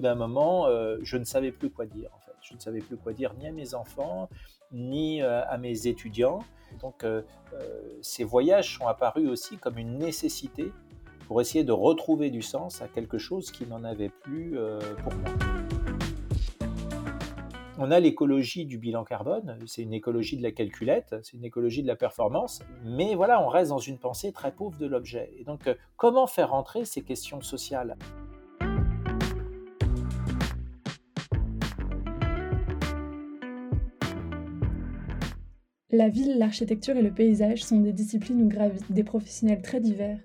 D'un moment, je ne savais plus quoi dire. En fait. Je ne savais plus quoi dire ni à mes enfants, ni à mes étudiants. Donc ces voyages sont apparus aussi comme une nécessité pour essayer de retrouver du sens à quelque chose qui n'en avait plus pour moi. On a l'écologie du bilan carbone, c'est une écologie de la calculette, c'est une écologie de la performance, mais voilà, on reste dans une pensée très pauvre de l'objet. Et donc, euh, comment faire rentrer ces questions sociales? La ville, l'architecture et le paysage sont des disciplines où gravitent des professionnels très divers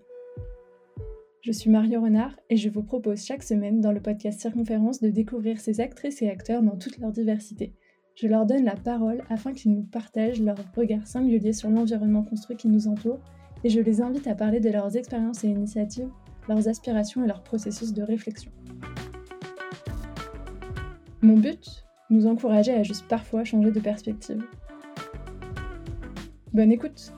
je suis Mario Renard et je vous propose chaque semaine dans le podcast Circonférence de découvrir ces actrices et acteurs dans toute leur diversité. Je leur donne la parole afin qu'ils nous partagent leur regard singulier sur l'environnement construit qui nous entoure et je les invite à parler de leurs expériences et initiatives, leurs aspirations et leurs processus de réflexion. Mon but? Nous encourager à juste parfois changer de perspective. Bonne écoute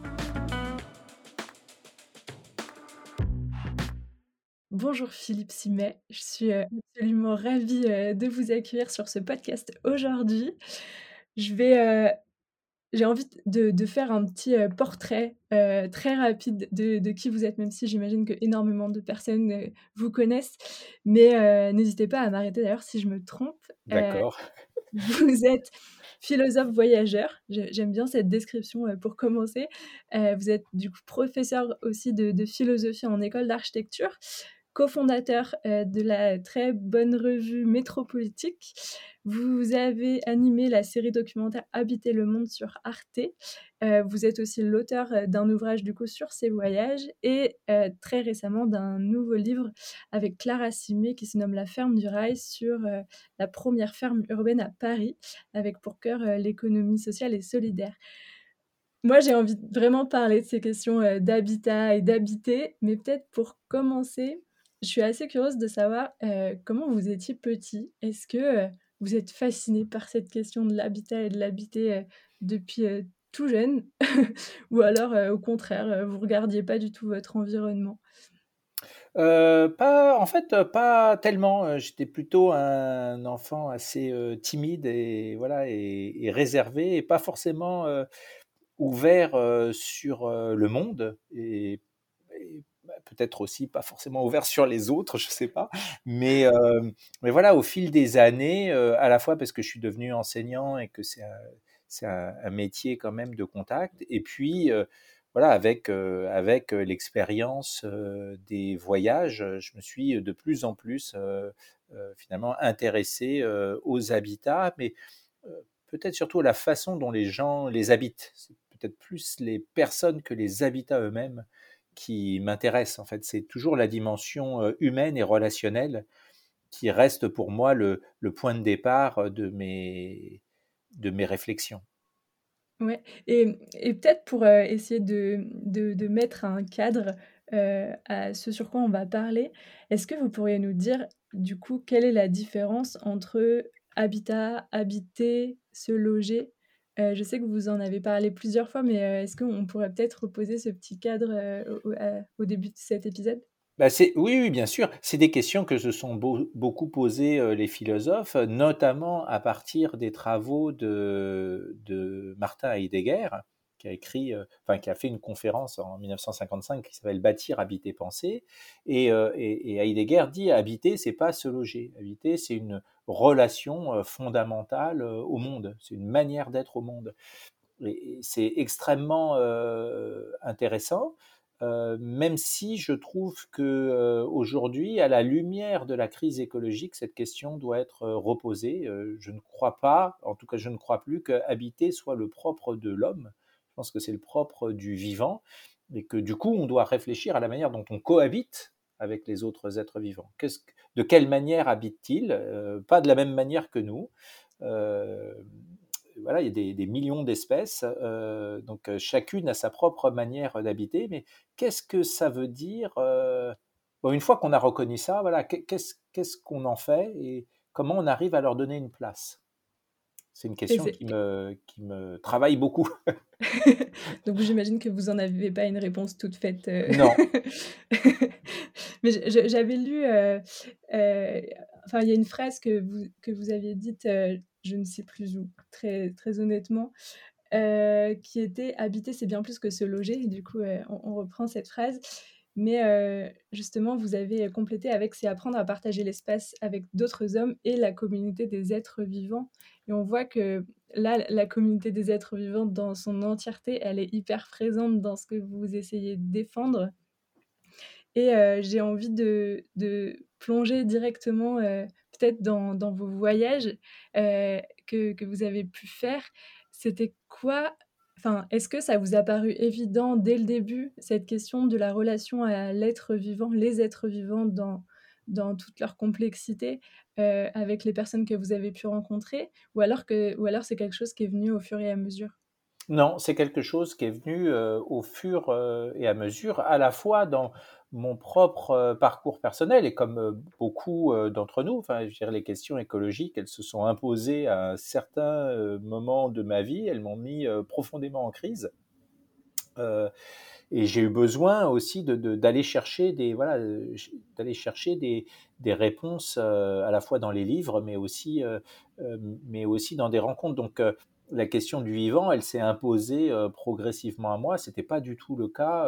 Bonjour Philippe Simet, je suis euh, absolument ravie euh, de vous accueillir sur ce podcast aujourd'hui. Je vais, euh, j'ai envie de, faire un petit portrait très rapide de, qui vous êtes, même si j'imagine que énormément de personnes vous connaissent. Mais n'hésitez pas à m'arrêter d'ailleurs si je me trompe. D'accord. vous êtes philosophe voyageur. J'aime bien cette description pour commencer. vous êtes du coup professeur aussi de philosophie en école d'architecture cofondateur euh, de la très bonne revue Métropolitique. Vous avez animé la série documentaire Habiter le monde sur Arte. Euh, vous êtes aussi l'auteur euh, d'un ouvrage du coup sur ses voyages et très récemment d'un nouveau livre avec Clara Simé qui se nomme La ferme du rail sur la première ferme urbaine à Paris avec pour cœur l'économie sociale et solidaire. Moi, j'ai envie de vraiment parler de ces questions d'habitat et d'habiter, mais peut-être pour commencer, je suis assez curieuse de savoir euh, comment vous étiez petit. Est-ce que euh, vous êtes fasciné par cette question de l'habitat et de l'habiter euh, depuis tout jeune? Ou alors, au contraire, vous regardiez pas du tout votre environnement? Pas, en fait, pas tellement. J'étais plutôt un enfant assez timide et voilà et, réservé et pas forcément ouvert sur le monde et peut-être aussi pas forcément ouvert sur les autres, je sais pas. Mais, euh, mais voilà, au fil des années, euh, à la fois parce que je suis devenu enseignant et que c'est un, un, métier quand même de contact, et puis euh, voilà, avec, avec l'expérience des voyages, je me suis de plus en plus finalement intéressé aux habitats, mais peut-être surtout à la façon dont les gens les habitent. C'est peut-être plus les personnes que les habitats eux-mêmes qui m'intéresse. En fait, c'est toujours la dimension humaine et relationnelle qui reste pour moi le, point de départ de mes, de mes réflexions. Ouais, et, et peut-être pour essayer de, de, mettre un cadre à ce sur quoi on va parler, est-ce que vous pourriez nous dire du coup quelle est la différence entre habitat, habiter, se loger euh, je sais que vous en avez parlé plusieurs fois, mais euh, est-ce qu'on pourrait peut-être reposer ce petit cadre euh, au, début de cet épisode? Bah oui, oui, bien sûr. C'est des questions que se sont beaucoup posées les philosophes, notamment à partir des travaux de, Martin Heidegger, qui a écrit, enfin qui a fait une conférence en 1955 qui s'appelle Bâtir, habiter, penser. Et, et, et Heidegger dit habiter, c'est pas se loger. Habiter, c'est une relation fondamentale au monde. C'est une manière d'être au monde. Et c'est extrêmement intéressant, même si je trouve que aujourd'hui, à la lumière de la crise écologique, cette question doit être reposée. je ne crois pas, en tout cas, je ne crois plus que habiter soit le propre de l'homme. Je pense que c'est le propre du vivant et que du coup, on doit réfléchir à la manière dont on cohabite avec les autres êtres vivants. de quelle manière habitent-ils euh, Pas de la même manière que nous. Euh, voilà, il y a des, millions d'espèces, euh, donc chacune a sa propre manière d'habiter, mais qu'est-ce que ça veut dire Une fois qu'on a reconnu ça, voilà, qu'est-ce qu'on en fait et comment on arrive à leur donner une place? C'est une question qui me, qui me travaille beaucoup. Donc j'imagine que vous n'en avez pas une réponse toute faite. Non. Mais j'avais lu euh, euh, enfin, il y a une phrase que vous que vous aviez dite, je ne sais plus où, très très honnêtement, qui était: «Habiter, c'est bien plus que se loger» et du coup, on on reprend cette phrase. Mais, justement, vous avez complété avec: «C'est apprendre à partager l'espace avec d'autres hommes et la communauté des êtres vivants» et on voit que là, la communauté des êtres vivants dans son entièreté, elle est hyper présente dans ce que vous essayez de défendre et heu, j'ai envie de plonger directement, heu, peut-être dans vos voyages, heu, que que vous avez pu faire. C'était quoi enfin, est-ce que ça vous a paru évident dès le début, cette question de la relation à l'être vivant, les êtres vivants dans dans toute leur complexité, heu, avec les personnes que vous avez pu rencontrer? Ou alors que ou alors c'est quelque chose qui est venu au fur et à mesure? Non, c'est quelque chose qui est venu, heu, au fur, heu, et à mesure, à la fois dans mon propre, parcours personnel et comme, beaucoup, d'entre nous, enfin, les questions écologiques, elles se sont imposées à un certain, heu, moment de ma vie. Elles m'ont mis, profondément en crise. Et j'ai eu besoin aussi d'aller chercher des voilà, heu, ch d'aller chercher des des réponses, heu, à la fois dans les livres, mais aussi, heu, hem, mais aussi dans des rencontres. Donc, la question du vivant, elle s'est imposée, progressivement à moi. C'était pas du tout le cas,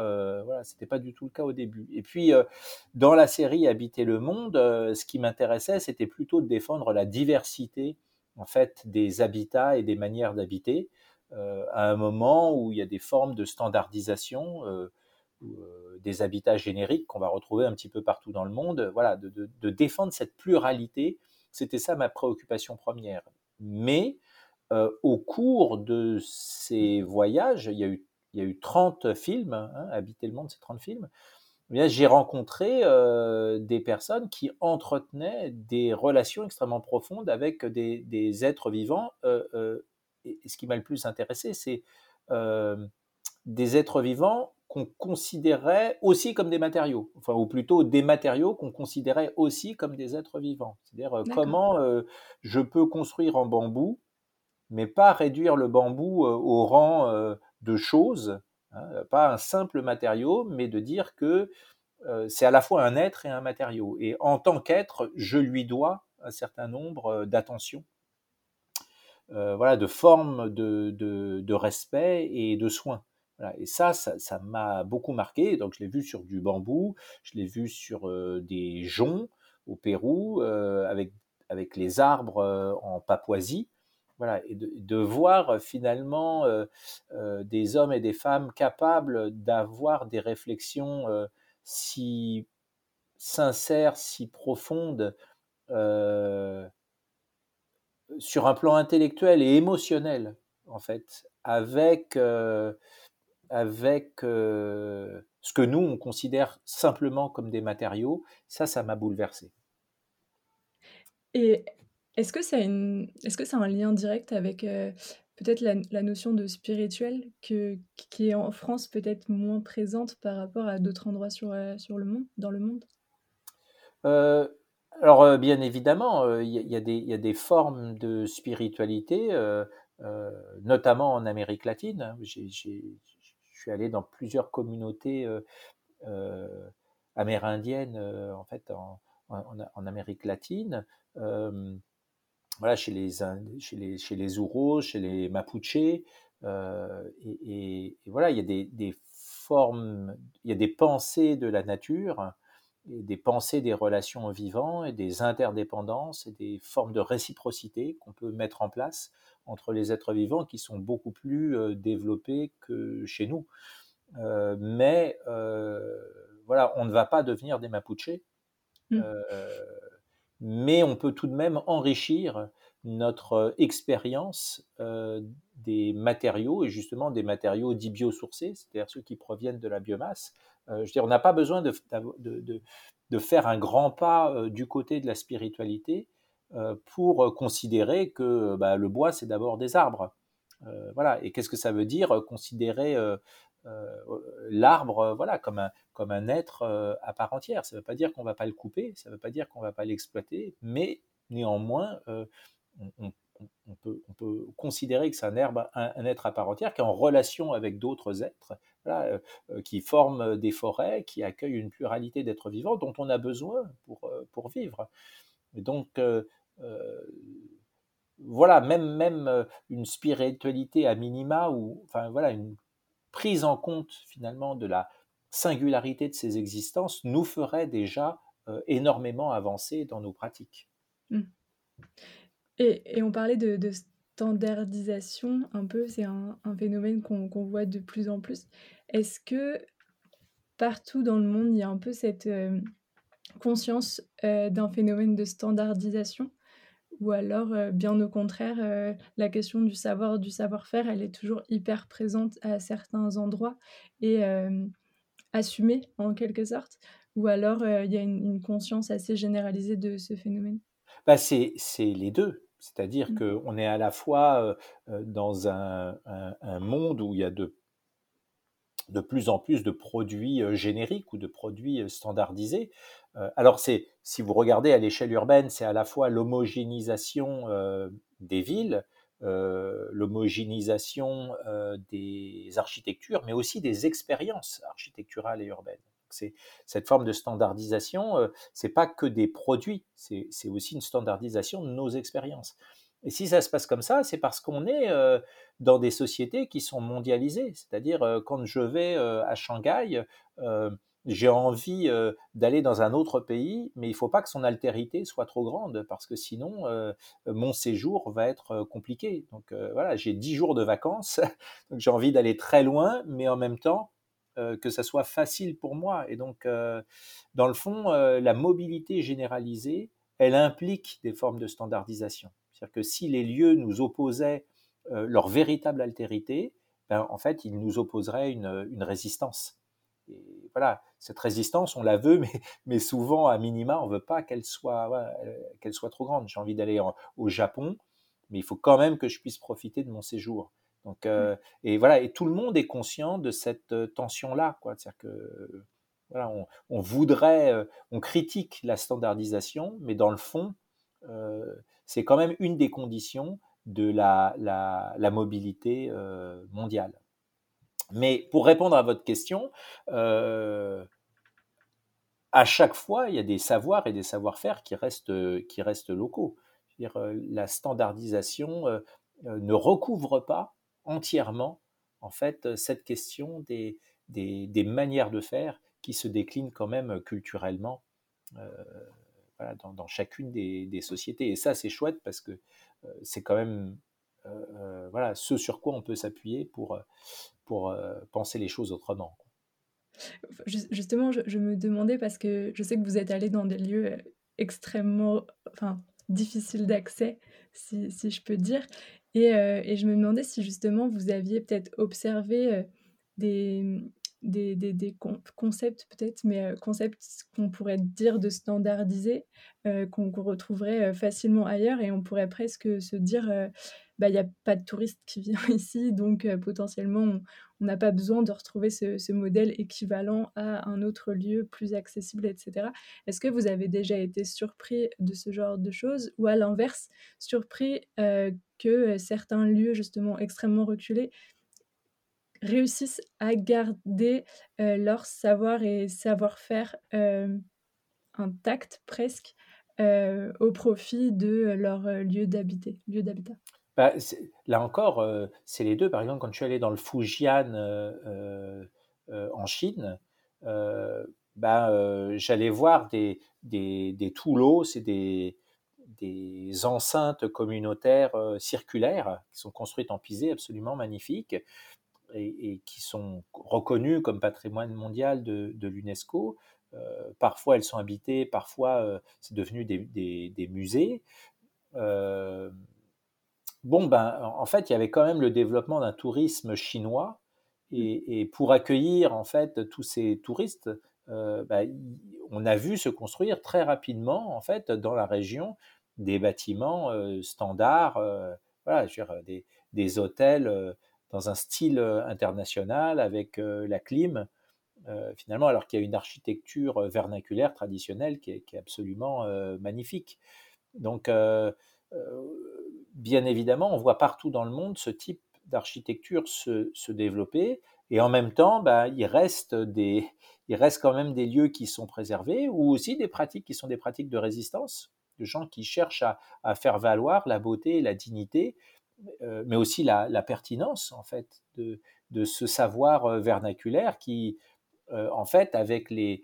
voilà, c'était pas du tout le cas au début. Et puis, dans la série Habiter le monde, ce qui m'intéressait, c'était plutôt de défendre la diversité, en fait, des habitats et des manières d'habiter euh, à un moment où il y a des formes de standardisation, euh, euh, des habitats génériques qu'on va retrouver un petit peu partout dans le monde. Voilà, de, défendre cette pluralité, c'était ça ma préoccupation première. Mais euh, au cours de ces voyages, il y a eu, il y a eu 30 films, hein, Habiter le monde, c'est 30 films. Eh j'ai rencontré euh, des personnes qui entretenaient des relations extrêmement profondes avec des, êtres vivants euh, euh, et ce qui m'a le plus intéressé, c'est euh, des êtres vivants qu'on considérait aussi comme des matériaux, enfin, ou plutôt des matériaux qu'on considérait aussi comme des êtres vivants. C'est-à-dire euh, comment euh, je peux construire en bambou, mais pas réduire le bambou au rang de choses, hein, pas un simple matériau, mais de dire que c'est à la fois un être et un matériau. Et en tant qu'être, je lui dois un certain nombre d'attentions voilà, de formes de, de, respect et de. Voilà. Et ça, ça m'a beaucoup marqué. Donc, je l'ai vu sur du bambou, je l'ai vu sur euh, des joncs au Pérou, euh, avec, avec les arbres euh, en Papouasie. Voilà, et de, voir finalement euh, euh, des hommes et des femmes capables d'avoir des réflexions si sincères, si profondes, euh, sur un plan intellectuel et émotionnel, en fait, avec, euh, avec euh, ce que nous, on considère simplement comme des matériaux, ça, ça m'a bouleversé. Et est-ce que ça a une est-ce que ça a un lien direct avec, heu, peut-être la la notion de spirituel que qui est en France peut-être moins présente par rapport à d'autres endroits sur, sur le monde dans le monde? Alors, bien évidemment, il y a des formes de spiritualité, notamment en Amérique latine. J'ai je suis allé dans plusieurs communautés, amérindiennes, en fait, en Amérique latine. Voilà, chez les chez les chez les Ouros, chez les Mapuches, et voilà, il y a des formes, il y a des pensées de la nature des pensées des relations vivants et des interdépendances et des formes de réciprocité qu'on peut mettre en place entre les êtres vivants qui sont beaucoup plus euh, développés que chez nous. Euh, mais euh, voilà, on ne va pas devenir des Mapuches, Mmh. euh, mais on peut tout de même enrichir notre expérience des matériaux et justement des matériaux dits biosourcés, c'est-à-dire ceux qui proviennent de la biomasse. Euh, je on n'a pas besoin de, de, de, faire un grand pas euh, du côté de la spiritualité euh, pour considérer que bah, le bois, c'est d'abord des arbres. Voilà. Et qu'est-ce que ça veut dire considérer l'arbre voilà, comme, un, comme un être à part entière? Ça ne veut pas dire qu'on ne va pas le couper, ça ne veut pas dire qu'on ne va pas l'exploiter, mais néanmoins, on, on, peut, on, peut, considérer que c'est un, herbe, un, être à part entière qui est en relation avec d'autres êtres, voilà, euh, qui forment des forêts, qui accueillent une pluralité d'êtres vivants dont on a besoin pour, euh, vivre. Donc, voilà, même, même une spiritualité à minima, ou enfin voilà, une prise en compte finalement de la singularité de ces existences nous ferait déjà énormément avancer dans nos pratiques. Mmh. Et, on parlait de, standardisation un peu, c'est un, phénomène qu'on voit de plus en plus. Est-ce que partout dans le monde, il y a un peu cette conscience d'un phénomène de standardisation? Ou alors, bien au contraire, la question du savoir, du savoir-faire, elle est toujours hyper présente à certains endroits et assumée en quelque sorte? Ou alors, il y a une, conscience assez généralisée de ce phénomène? Bah, C'est les deux. C'est-à-dire mmh. qu'on est à la fois dans un, monde où il y a de, de plus en plus de produits génériques ou de produits standardisés. alors, c'est, si vous regardez à l'échelle urbaine, c'est à la fois l'homogénéisation des villes, l'homogénéisation des architectures, mais aussi des expériences architecturales et urbaines c'est cette forme de standardisation, euh, c'est pas que des produits, c'est aussi une standardisation de nos expériences. Et si ça se passe comme ça, c'est parce qu'on est euh, dans des sociétés qui sont mondialisées. C'est-à-dire, euh, quand je vais à Shanghai, j'ai envie d'aller dans un autre pays, mais il ne faut pas que son altérité soit trop grande, parce que sinon, mon séjour va être compliqué. Donc voilà, j'ai 10 jours de vacances, donc j'ai envie d'aller très loin, mais en même temps, euh, que ça soit facile pour moi. Et donc, euh, dans le fond, euh, la mobilité généralisée, elle implique des formes de standardisation. C'est-à-dire que si les lieux nous opposaient leur véritable altérité, ben, en fait, ils nous opposeraient une, résistance. Et voilà, cette résistance, on la veut, mais, souvent, à minima, on ne veut pas qu'elle soit, qu'elle soit trop grande. J'ai envie d'aller au Japon, mais il faut quand même que je puisse profiter de mon séjour. Donc, euh, et voilà, et tout le monde est conscient de cette euh, tension-là, quoi. C'est-à-dire que voilà, on, voudrait, euh, on critique la standardisation, mais dans le fond, c'est quand même une des conditions de la, la, mobilité mondiale. Mais pour répondre à votre question, à chaque fois, il y a des savoirs et des savoir-faire qui restent, qui restent locaux. -dire, la standardisation ne recouvre pas entièrement en fait cette question des, des, manières de faire qui se déclinent quand même culturellement euh, dans, chacune des, sociétés. Et ça, c'est chouette parce que euh, c'est quand même euh, voilà, ce sur quoi on peut s'appuyer pour, pour penser les choses autrement. Justement, je, me demandais parce que je sais que vous êtes allé dans des lieux extrêmement enfin, difficiles d'accès, si, si, je peux dire. Et, je me demandais si justement vous aviez peut-être observé des, des, des, concepts peut-être, mais concepts qu'on pourrait dire de standardiser, qu'on retrouverait facilement ailleurs et on pourrait presque se dire, bah, il n'y a pas de touristes qui viennent ici, donc potentiellement on n'a pas besoin de retrouver ce, modèle équivalent à un autre lieu plus accessible, etc. Est-ce que vous avez déjà été surpris de ce genre de choses ou à l'inverse, surpris que certains lieux justement extrêmement reculés réussissent à garder leur savoir et savoir-faire intact presque au profit de leur lieu d'habiter, lieu d'habitat? Bah, là encore, c'est les deux. Par exemple, quand je suis allé dans le Fujian en Chine, bah, j'allais voir des, des, toulots, c'est des enceintes communautaires circulaires qui sont construites en pisé, absolument magnifiques, et, qui sont reconnues comme patrimoine mondial de, l'UNESCO. parfois elles sont habitées, parfois c'est devenu des, musées. Bon, ben, en fait, il y avait quand même le développement d'un tourisme chinois, et, pour accueillir en fait tous ces touristes, ben, on a vu se construire très rapidement en fait dans la région des bâtiments standards, voilà, des, des, hôtels dans un style international avec la clim, finalement, alors qu'il y a une architecture vernaculaire traditionnelle qui est, absolument magnifique. Donc, bien évidemment, on voit partout dans le monde ce type d'architecture se, développer, et en même temps, bah, il, reste quand même des lieux qui sont préservés, ou aussi des pratiques qui sont des pratiques de résistance, de gens qui cherchent à, faire valoir la beauté la dignité, mais aussi la, pertinence, en fait, de, ce savoir vernaculaire qui, en fait, avec les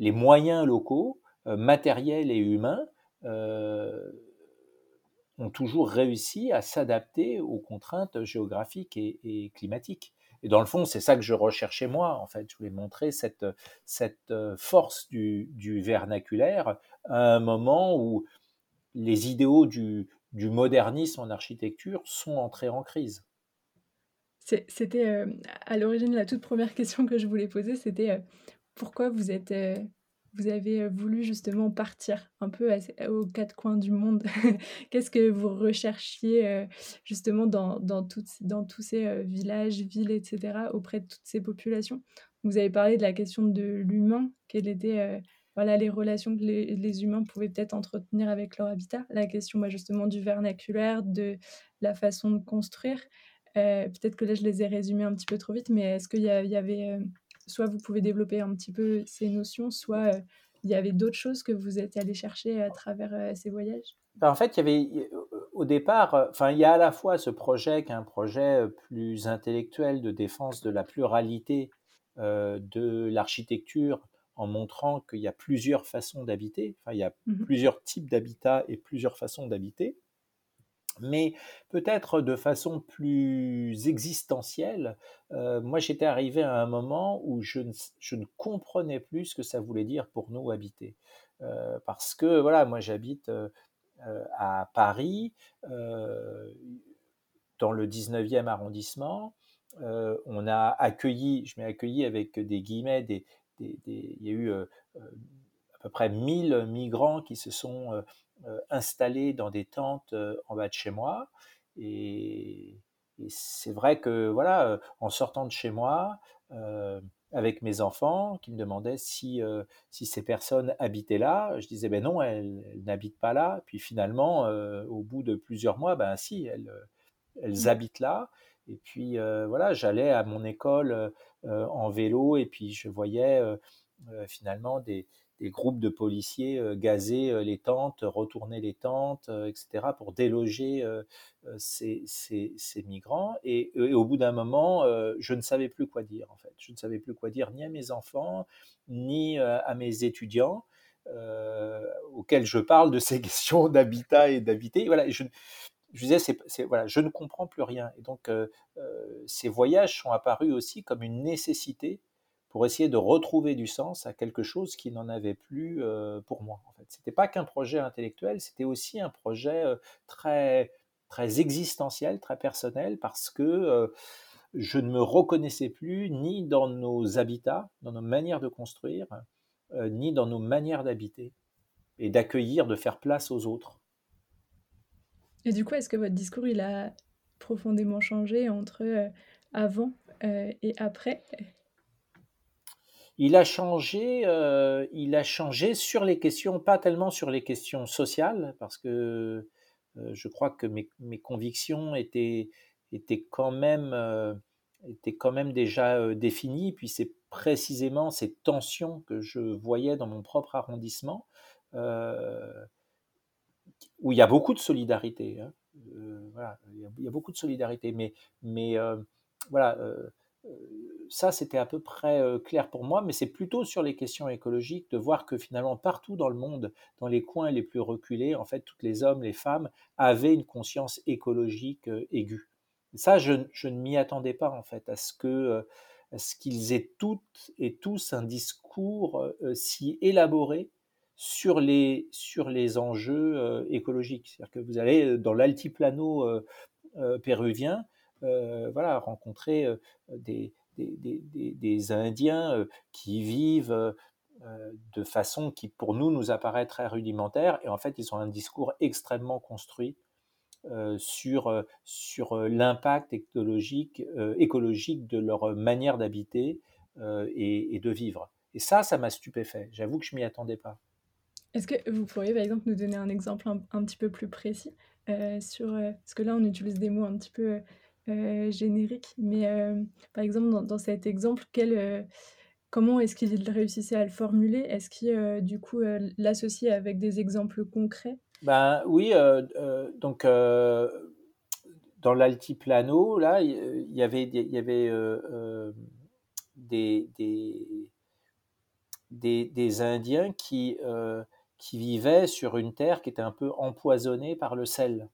moyens locaux, matériels et humains, ont toujours réussi à s'adapter aux contraintes géographiques et, climatiques. Et dans le fond, c'est ça que je recherchais moi, en fait. Je voulais montrer cette, cette force du, vernaculaire à un moment où les idéaux du, du modernisme en architecture sont entrés en crise. C'était à l'origine la toute première question que je voulais poser, c'était pourquoi vous êtes vous avez voulu justement partir un peu aux quatre coins du monde. Qu'est-ce que vous recherchiez justement dans, dans, dans tous ces villages, villes, etc., auprès de toutes ces populations? Vous avez parlé de la question de l'humain, quelles étaient voilà, les relations que les, humains pouvaient peut-être entretenir avec leur habitat, la question bah, justement du vernaculaire, de la façon de construire. peut-être que là, je les ai résumés un petit peu trop vite, mais est-ce qu'il y, avait soit vous pouvez développer un petit peu ces notions, soit euh, il y avait d'autres choses que vous êtes allé chercher à travers euh, ces voyages? Ben, En fait, il y avait au départ, euh, enfin, il y a à la fois ce projet qui est un projet plus intellectuel de défense de la pluralité de l'architecture en montrant qu'il y a plusieurs façons d'habiter, enfin, il y a mmh plusieurs types d'habitat et plusieurs façons d'habiter mais peut-être de façon plus existentielle. Euh, moi, j'étais arrivé à un moment où je ne, comprenais plus ce que ça voulait dire pour nous habiter. Euh, parce que, voilà, moi j'habite euh, à Paris, dans le 19e arrondissement. on a accueilli, je m'ai accueilli avec des guillemets, des, il y a eu à peu près 1000 migrants qui se sont installé dans des tentes euh, en bas de chez moi. Et, c'est vrai que, voilà, euh, en sortant de chez moi, avec mes enfants qui me demandaient si, si ces personnes habitaient là. Je disais, ben non, elles, n'habitent pas là. Puis finalement, au bout de plusieurs mois, ben si, elles, elles mmh. habitent là. Et puis voilà, j'allais à mon école en vélo et puis je voyais finalement des, des groupes de policiers euh, gazer euh, les tentes, retourner les tentes, euh, etc., pour déloger ces, migrants. Et, au bout d'un moment, je ne savais plus quoi dire, en fait. Je ne savais plus quoi dire ni à mes enfants, ni à mes étudiants. auxquels je parle de ces questions d'habitat et d'habiter. Voilà, je, disais, voilà, je ne comprends plus rien. Et donc, ces voyages sont apparus aussi comme une nécessité pour essayer de retrouver du sens à quelque chose qui n'en avait plus euh, pour moi. En fait, c'était pas qu'un projet intellectuel, c'était aussi un projet euh, très très existentiel, très personnel, parce que euh, je ne me reconnaissais plus ni dans nos habitats, dans nos manières de construire, ni dans nos manières d'habiter et d'accueillir, de faire place aux autres. Et du coup, est-ce que votre discours il a profondément changé entre avant et après? Il a changé, euh, il a changé sur les questions, pas tellement sur les questions sociales, parce que euh, je crois que mes, convictions étaient, étaient, quand même, euh, étaient quand même déjà définies. Puis c'est précisément ces tensions que je voyais dans mon propre arrondissement, où il y a beaucoup de solidarité. Hein. voilà, il y, a, beaucoup de solidarité, mais, mais voilà ça, c'était à peu près euh, clair pour moi, mais c'est plutôt sur les questions écologiques de voir que finalement, partout dans le monde, dans les coins les plus reculés, en fait, toutes les hommes, les femmes avaient une conscience écologique euh, aiguë. Ça, je, ne m'y attendais pas, en fait, à ce que euh, ce qu'ils aient toutes et tous un discours si élaboré sur les, sur les enjeux écologiques. C'est-à-dire que vous allez dans l'altiplano péruvien, voilà, rencontrer des, des, Indiens euh, qui vivent euh, euh, de façon qui pour nous nous apparaît très rudimentaire et en fait ils ont un discours extrêmement construit sur, sur l'impact écologique, écologique de leur manière d'habiter et, de vivre. Et ça, ça m'a stupéfait. J'avoue que je m'y attendais pas. Est-ce que vous pourriez par exemple nous donner un exemple un, petit peu plus précis sur... parce que là on utilise des mots un petit peu euh, générique. Mais euh, par exemple, dans, cet exemple, euh, comment est-ce qu'il réussissait à le formuler? Est-ce qu'il, du coup, l'associait avec des exemples concrets? Ben oui, donc dans l'altiplano, là, il y avait des, des, Indiens qui, qui vivaient sur une terre qui était un peu empoisonnée par le sel.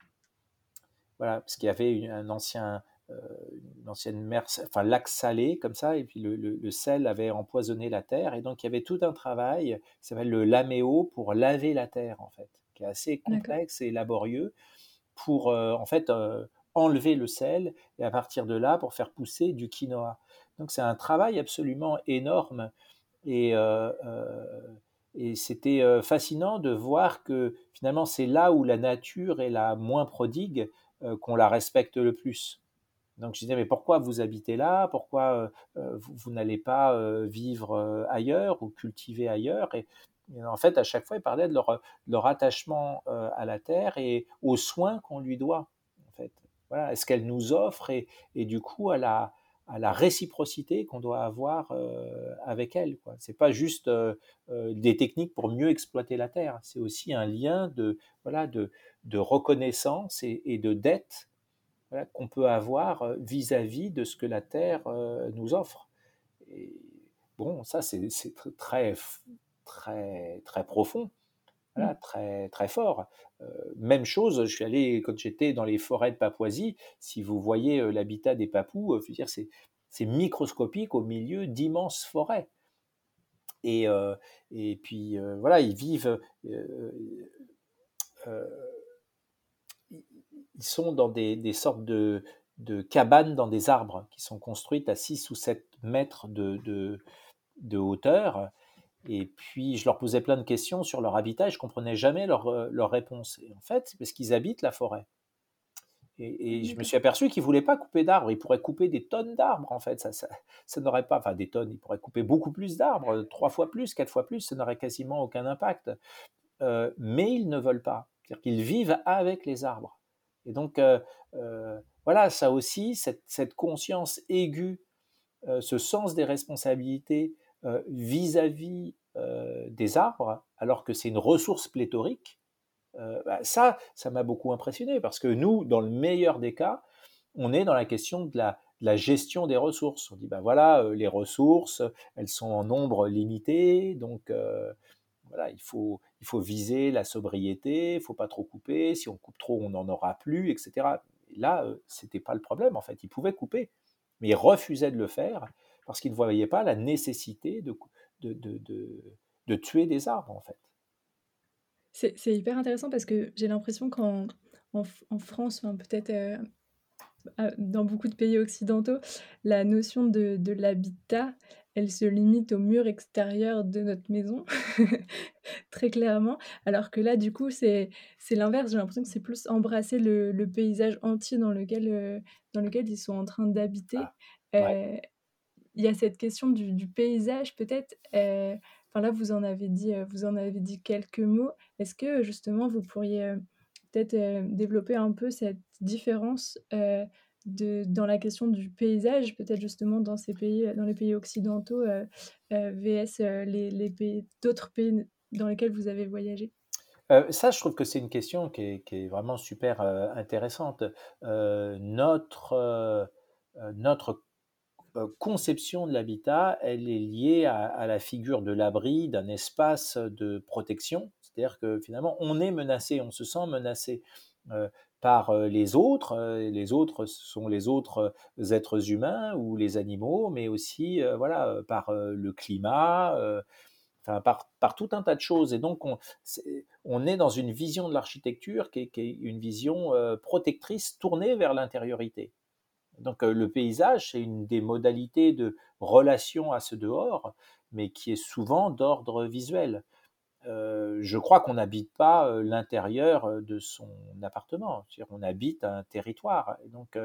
Voilà, parce qu'il y avait un ancien, une ancienne mer, enfin lac salé comme ça, et puis le, le, sel avait empoisonné la terre, et donc il y avait tout un travail qui s'appelle le laméo pour laver la terre en fait, qui est assez complexe et laborieux pour en fait enlever le sel et à partir de là pour faire pousser du quinoa. Donc c'est un travail absolument énorme et, euh, euh, et c'était euh, fascinant de voir que finalement c'est là où la nature est la moins prodigue qu'on la respecte le plus. Donc je disais mais pourquoi vous habitez là? Pourquoi vous, vous n'allez pas vivre ailleurs ou cultiver ailleurs? Et, en fait, à chaque fois, ils parlaient de leur, attachement à la terre et aux soins qu'on lui doit. En fait, voilà, est-ce qu'elle nous offre et, du coup à la, à la réciprocité qu'on doit avoir euh, avec elle. Ce n'est pas juste euh, euh, des techniques pour mieux exploiter la terre, c'est aussi un lien de, voilà, de, de reconnaissance et, de dette qu'on peut avoir vis-à-vis de ce que la terre nous offre. Et bon, ça c'est très, très, très profond. Voilà, mmh. très, très fort. même chose, je suis allé, quand j'étais dans les forêts de Papouasie, si vous voyez l'habitat des Papous, dire, c'est microscopique au milieu d'immenses forêts. Et, et puis, voilà, ils vivent, ils sont dans des, des sortes de, de, cabanes dans des arbres qui sont construites à 6 ou 7 mètres de, de, de hauteur et puis, je leur posais plein de questions sur leur habitat et je comprenais jamais leur, euh, leur réponse. Et en fait, c'est parce qu'ils habitent la forêt. Et, je me suis aperçu qu'ils ne voulaient pas couper d'arbres. Ils pourraient couper des tonnes d'arbres, en fait. Ça, ça, n'aurait pas, enfin des tonnes, ils pourraient couper beaucoup plus d'arbres, trois fois plus, quatre fois plus, ça n'aurait quasiment aucun impact. Euh, mais ils ne veulent pas. C'est-à-dire qu'ils vivent avec les arbres. Et donc, euh, voilà, ça aussi, cette, conscience aiguë, ce sens des responsabilités, euh, vis-à-vis euh, des arbres, alors que c'est une ressource pléthorique, euh, bah, ça, ça m'a beaucoup impressionné parce que nous, dans le meilleur des cas, on est dans la question de la, gestion des ressources. On dit, ben voilà, les ressources, elles sont en nombre limité, donc voilà, il faut, il faut viser la sobriété, il faut pas trop couper, si on coupe trop, on n'en aura plus, etc. là, ce n'était pas le problème, en fait, ils pouvaient couper, mais ils refusaient de le faire parce qu'ils ne voyaient pas la nécessité de, de, de, de, tuer des arbres, en fait. C'est hyper intéressant parce que j'ai l'impression qu'en en, France, peut-être euh, dans beaucoup de pays occidentaux, la notion de, de l'habitat, elle se limite au mur extérieur de notre maison, très clairement. Alors que là, du coup, c'est l'inverse. J'ai l'impression que c'est plus embrasser le, le, paysage entier dans lequel, euh, dans lequel ils sont en train d'habiter. Ah, euh, il y a cette question du, paysage peut-être. Euh, enfin là, vous en avez dit, vous en avez dit quelques mots. Est-ce que justement vous pourriez euh, développer un peu cette différence de, dans la question du paysage, peut-être justement dans ces pays, dans les pays occidentaux, vs les, les pays, d'autres pays dans lesquels vous avez voyagé? Ça, je trouve que c'est une question qui est, vraiment super intéressante. notre, euh, conception de l'habitat, elle est liée à, la figure de l'abri, d'un espace de protection. C'est-à-dire que finalement, on est menacé, on se sent menacé euh, par euh, les autres. Les autres sont les autres êtres humains ou les animaux, mais aussi voilà, par le climat. Enfin, par, tout un tas de choses. Et donc, on, est, dans une vision de l'architecture qui, est une vision protectrice tournée vers l'intériorité. Donc le paysage, c'est une des modalités de relation à ce dehors, mais qui est souvent d'ordre visuel. Je crois qu'on n'habite pas l'intérieur de son appartement, on habite un territoire. donc,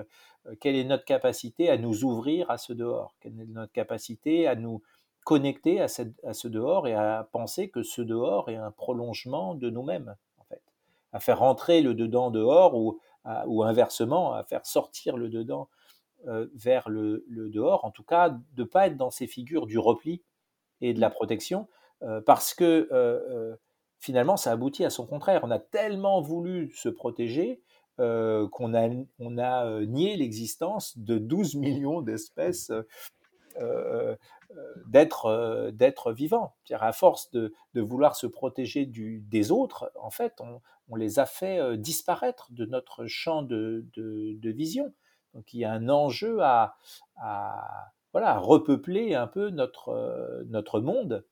quelle est notre capacité à nous ouvrir à ce dehors? Quelle est notre capacité à nous connecter à, ce dehors et à penser que ce dehors est un prolongement de nous-mêmes, en fait? À faire entrer le dedans dehors ou, inversement, à faire sortir le dedans euh, vers le, dehors, en tout cas de ne pas être dans ces figures du repli et de la protection, parce que finalement, ça aboutit à son contraire. On a tellement voulu se protéger qu'on a, nié l'existence de 12 millions d'espèces d'être d'être vivants. À force de, vouloir se protéger des autres, en fait, on, les a fait disparaître de notre champ de, vision. Donc il y a un enjeu à, voilà, repeupler un peu notre, notre monde.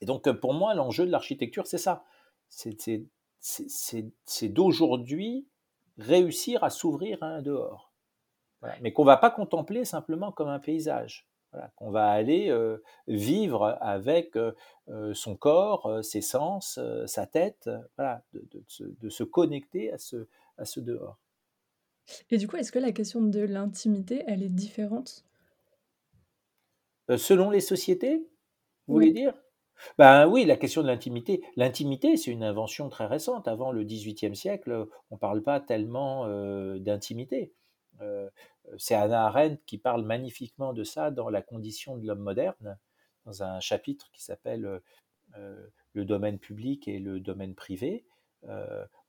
Et donc pour moi, l'enjeu de l'architecture, c'est ça. C'est d'aujourd'hui réussir à s'ouvrir à un dehors. Mais qu'on ne va pas contempler simplement comme un paysage. qu'on va aller euh, vivre avec euh, euh, son corps, ses sens, sa tête, voilà, de, se, connecter à ce, à ce dehors. Et du coup, est-ce que la question de l'intimité, elle est différente? Selon les sociétés, vous voulez dire? Ben oui, la question de l'intimité. L'intimité, c'est une invention très récente. Avant le XVIIIe siècle, on ne parle pas tellement d'intimité. c'est Anna Arendt qui parle magnifiquement de ça dans La condition de l'homme moderne, dans un chapitre qui s'appelle Le domaine public et le domaine privé,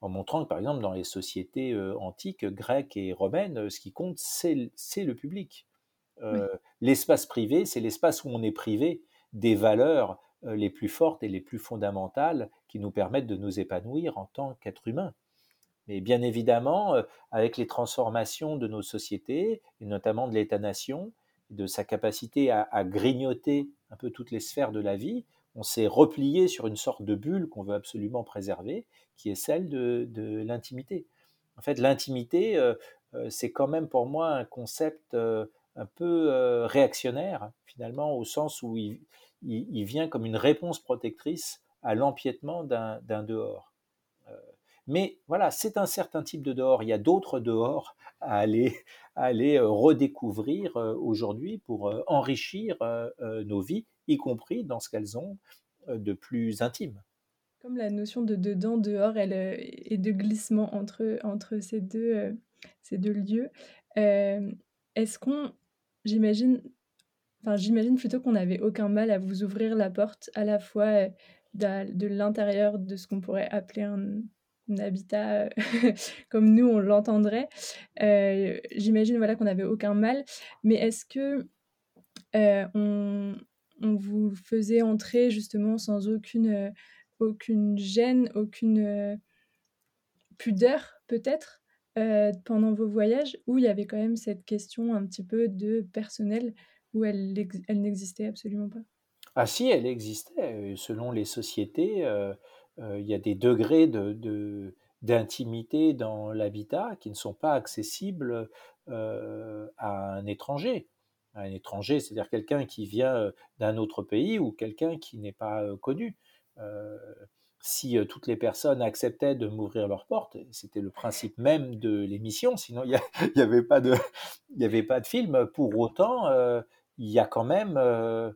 en montrant que, par exemple, dans les sociétés antiques, grecques et romaines, ce qui compte, c'est le public. L'espace privé, c'est l'espace où on est privé des valeurs euh, les plus fortes et les plus fondamentales qui nous permettent de nous épanouir en tant qu'être humain. Mais bien évidemment, euh, avec les transformations de nos sociétés, et notamment de l'État-nation, de sa capacité à, grignoter un peu toutes les sphères de la vie, on s'est replié sur une sorte de bulle qu'on veut absolument préserver, qui est celle de, l'intimité. En fait, l'intimité, euh, c'est quand même pour moi un concept un peu réactionnaire, finalement, au sens où il, il, vient comme une réponse protectrice à l'empiètement d'un dehors. Euh, mais voilà, c'est un certain type de dehors. Il y a d'autres dehors à aller, euh, redécouvrir euh, aujourd'hui pour enrichir nos vies, y compris dans ce qu'elles ont de plus intime. Comme la notion de dedans, dehors, elle, et de glissement entre, ces deux lieux, est-ce qu'on, j'imagine, j'imagine plutôt qu'on n'avait aucun mal à vous ouvrir la porte à la fois de, l'intérieur de ce qu'on pourrait appeler un, habitat comme nous on l'entendrait. j'imagine voilà qu'on n'avait aucun mal, mais est-ce que on, vous faisait entrer justement sans aucune aucune gêne, aucune pudeur peut-être pendant vos voyages, où il y avait quand même cette question un petit peu de personnel ou elle, elle n'existait absolument pas Ah si, elle existait. Selon les sociétés, euh, euh, il y a des degrés de, d'intimité dans l'habitat qui ne sont pas accessibles euh, à un étranger. Un étranger, c'est-à-dire quelqu'un qui vient d'un autre pays ou quelqu'un qui n'est pas connu. si toutes les personnes acceptaient de m'ouvrir leurs portes, c'était le principe même de l'émission, sinon il n'y avait, pas de, avait pas de film. Pour autant, il y a quand même euh,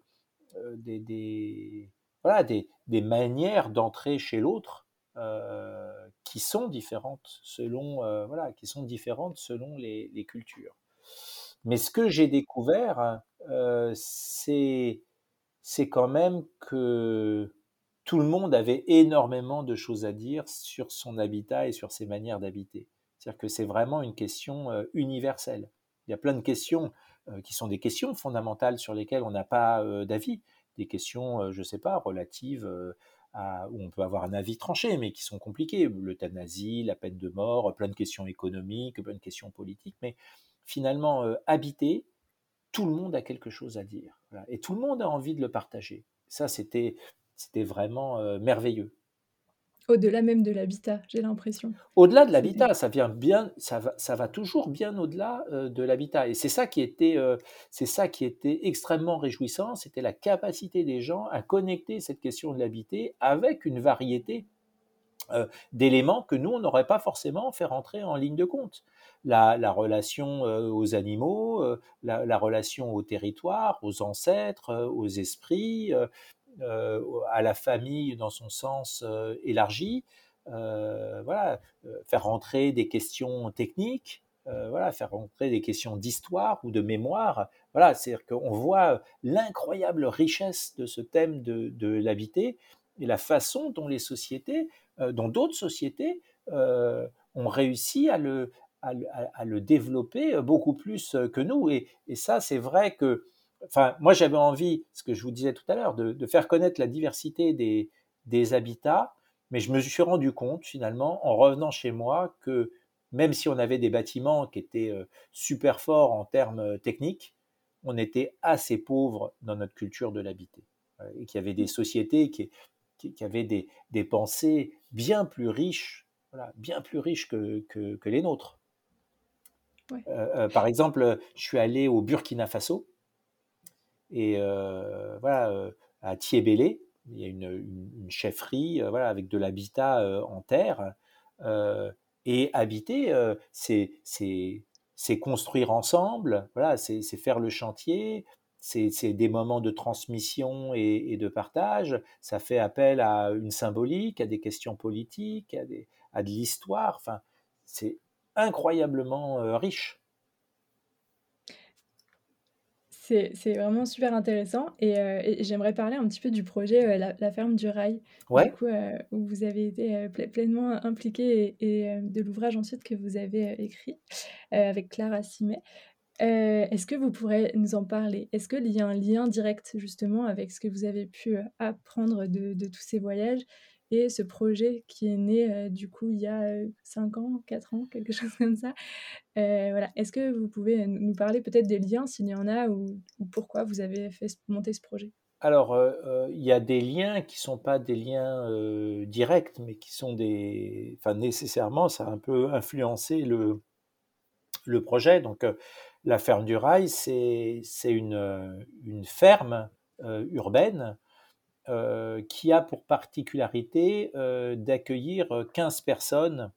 euh, des, voilà, des, manières d'entrer chez l'autre euh, qui sont différentes selon, voilà, qui sont différentes selon les, cultures. Mais ce que j'ai découvert, c'est, c'est quand même que tout le monde avait énormément de choses à dire sur son habitat et sur ses manières d'habiter. C'est-à-dire que c'est vraiment une question universelle. Il y a plein de questions qui sont des questions fondamentales sur lesquelles on n'a pas euh, d'avis, des questions, euh, je ne sais pas, relatives à, où on peut avoir un avis tranché, mais qui sont compliquées, l'euthanasie, la peine de mort, plein de questions économiques, plein de questions politiques, mais finalement, habiter, tout le monde a quelque chose à dire, et tout le monde a envie de le partager. Ça, c'était vraiment merveilleux. Au-delà même de l'habitat, j'ai l'impression. Au-delà de l'habitat, ça vient bien, ça va, ça va toujours bien au-delà euh, de l'habitat. Et c'est ça qui était, euh, c'est ça qui était extrêmement réjouissant, c'était la capacité des gens à connecter cette question de l'habiter avec une variété euh, d'éléments que nous on n'aurait pas forcément fait rentrer en ligne de compte. La, relation aux animaux, la, la, relation au territoire, aux ancêtres, aux esprits, à la famille dans son sens euh, élargi, euh, voilà, faire rentrer des questions techniques, voilà, faire rentrer des questions d'histoire ou de mémoire. Voilà, c'est-à-dire qu'on voit l'incroyable richesse de ce thème de, de l'habité et la façon dont les sociétés, dont d'autres sociétés ont réussi à le, à, le développer beaucoup plus que nous. Et, ça, c'est vrai que, enfin, moi j'avais envie, ce que je vous disais tout à l'heure, de, faire connaître la diversité des, des habitats, mais je me suis rendu compte finalement, en revenant chez moi, que même si on avait des bâtiments qui étaient super forts en termes techniques, on était assez pauvre dans notre culture de l'habiter. Et qu'il y avait des sociétés qui, qui, avaient des, des, pensées bien plus riches, voilà, bien plus riches que, que, que les nôtres. Euh, euh, par exemple, je suis allé au Burkina Faso et voilà, à Thiébélé, il y a une, chefferie voilà, avec de l'habitat en terre. et habiter, c'est construire ensemble, voilà, c'est faire le chantier, c'est des moments de transmission et, de partage. Ça fait appel à une symbolique, à des questions politiques, à, des, à de l'histoire. Enfin, c'est incroyablement riche. C'est vraiment super intéressant euh, et, j'aimerais parler un petit peu du projet euh, la, ferme du rail, ouais. où vous avez été pleinement impliqué et, de l'ouvrage ensuite que vous avez écrit avec Clara Simet. Est-ce que vous pourrez nous en parler? Est-ce qu'il y a un lien direct justement avec ce que vous avez pu apprendre de, de tous ces voyages? Et ce projet qui est né euh, du coup il y a 5 ans, 4 ans, quelque chose comme ça. Euh, voilà. Est-ce que vous pouvez nous parler peut-être des liens, s'il y en a, ou, pourquoi vous avez fait monter ce projet? Alors, euh, il y a des liens qui ne sont pas des liens directs, mais qui sont des... Enfin, nécessairement, ça a un peu influencé le, le projet. Donc, la ferme du rail, c'est une, une ferme urbaine euh, qui a pour particularité euh, d'accueillir 15 euh, personnes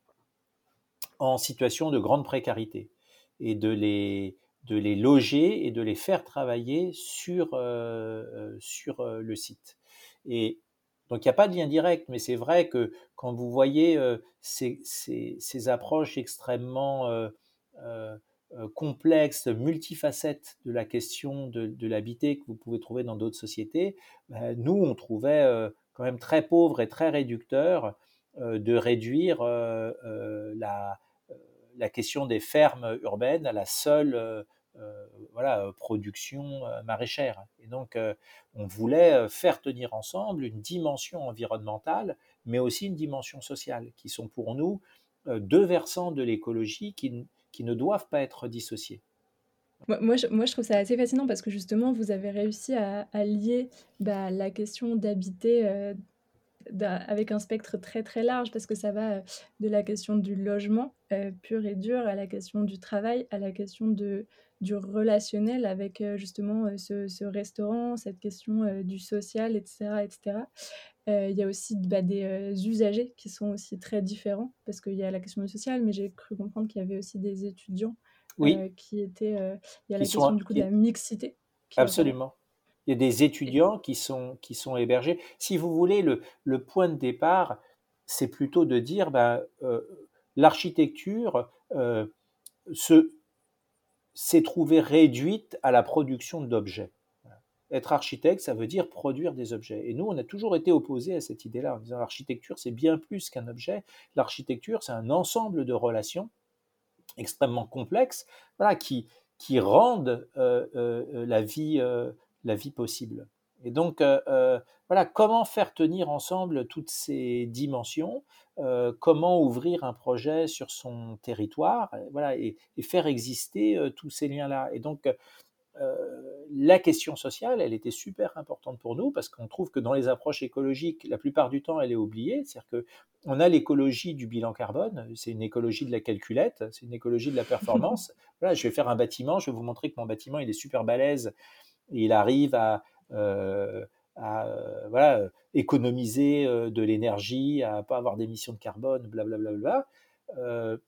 en situation de grande précarité et de les, de les loger et de les faire travailler sur, sur le site. Et donc il n'y a pas de lien direct, mais c'est vrai que quand vous voyez ces, ces, ces, approches extrêmement complexe, multifacette de la question de, l'habiter que vous pouvez trouver dans d'autres sociétés, ben, nous, on trouvait euh, quand même très pauvre et très réducteur euh, de réduire la, la, question des fermes urbaines à la seule voilà, production maraîchère. Et donc, on voulait faire tenir ensemble une dimension environnementale, mais aussi une dimension sociale, qui sont pour nous deux versants de l'écologie qui, qui ne doivent pas être dissociés. Moi je, moi, je trouve ça assez fascinant parce que justement, vous avez réussi à, lier bah, la question d'habiter euh, avec un spectre très très large parce que ça va euh, de la question du logement euh, pur et dur à la question du travail, à la question de, du relationnel avec justement ce, restaurant, cette question du social, etc. etc. Il y a aussi bah, des usagers qui sont aussi très différents parce qu'il y a la question du social, mais j'ai cru comprendre qu'il y avait aussi des étudiants qui étaient. il y a la question du coup de la mixité. Absolument. Il y a des étudiants qui sont, qui sont hébergés. Si vous voulez, le, le point de départ, c'est plutôt de dire ben, l'architecture s'est trouvée réduite à la production d'objets. Être architecte, ça veut dire produire des objets. Et nous, on a toujours été opposés à cette idée-là, en disant l'architecture, c'est bien plus qu'un objet. L'architecture, c'est un ensemble de relations extrêmement complexes voilà, qui, qui rendent euh, euh, la, vie, euh, la vie possible. Et donc, voilà, comment faire tenir ensemble toutes ces dimensions, comment ouvrir un projet sur son territoire, voilà, et, et faire exister tous ces liens-là. Et donc, la question sociale, elle était super importante pour nous parce qu'on trouve que dans les approches écologiques, la plupart du temps, elle est oubliée. C'est-à-dire qu'on a l'écologie du bilan carbone, c'est une écologie de la calculette, c'est une écologie de la performance. voilà, je vais faire un bâtiment, je vais vous montrer que mon bâtiment, il est super balèze et il arrive à, euh, euh, voilà, économiser euh, de l'énergie, à pas avoir d'émissions de carbone, blablabla. Bla, bla,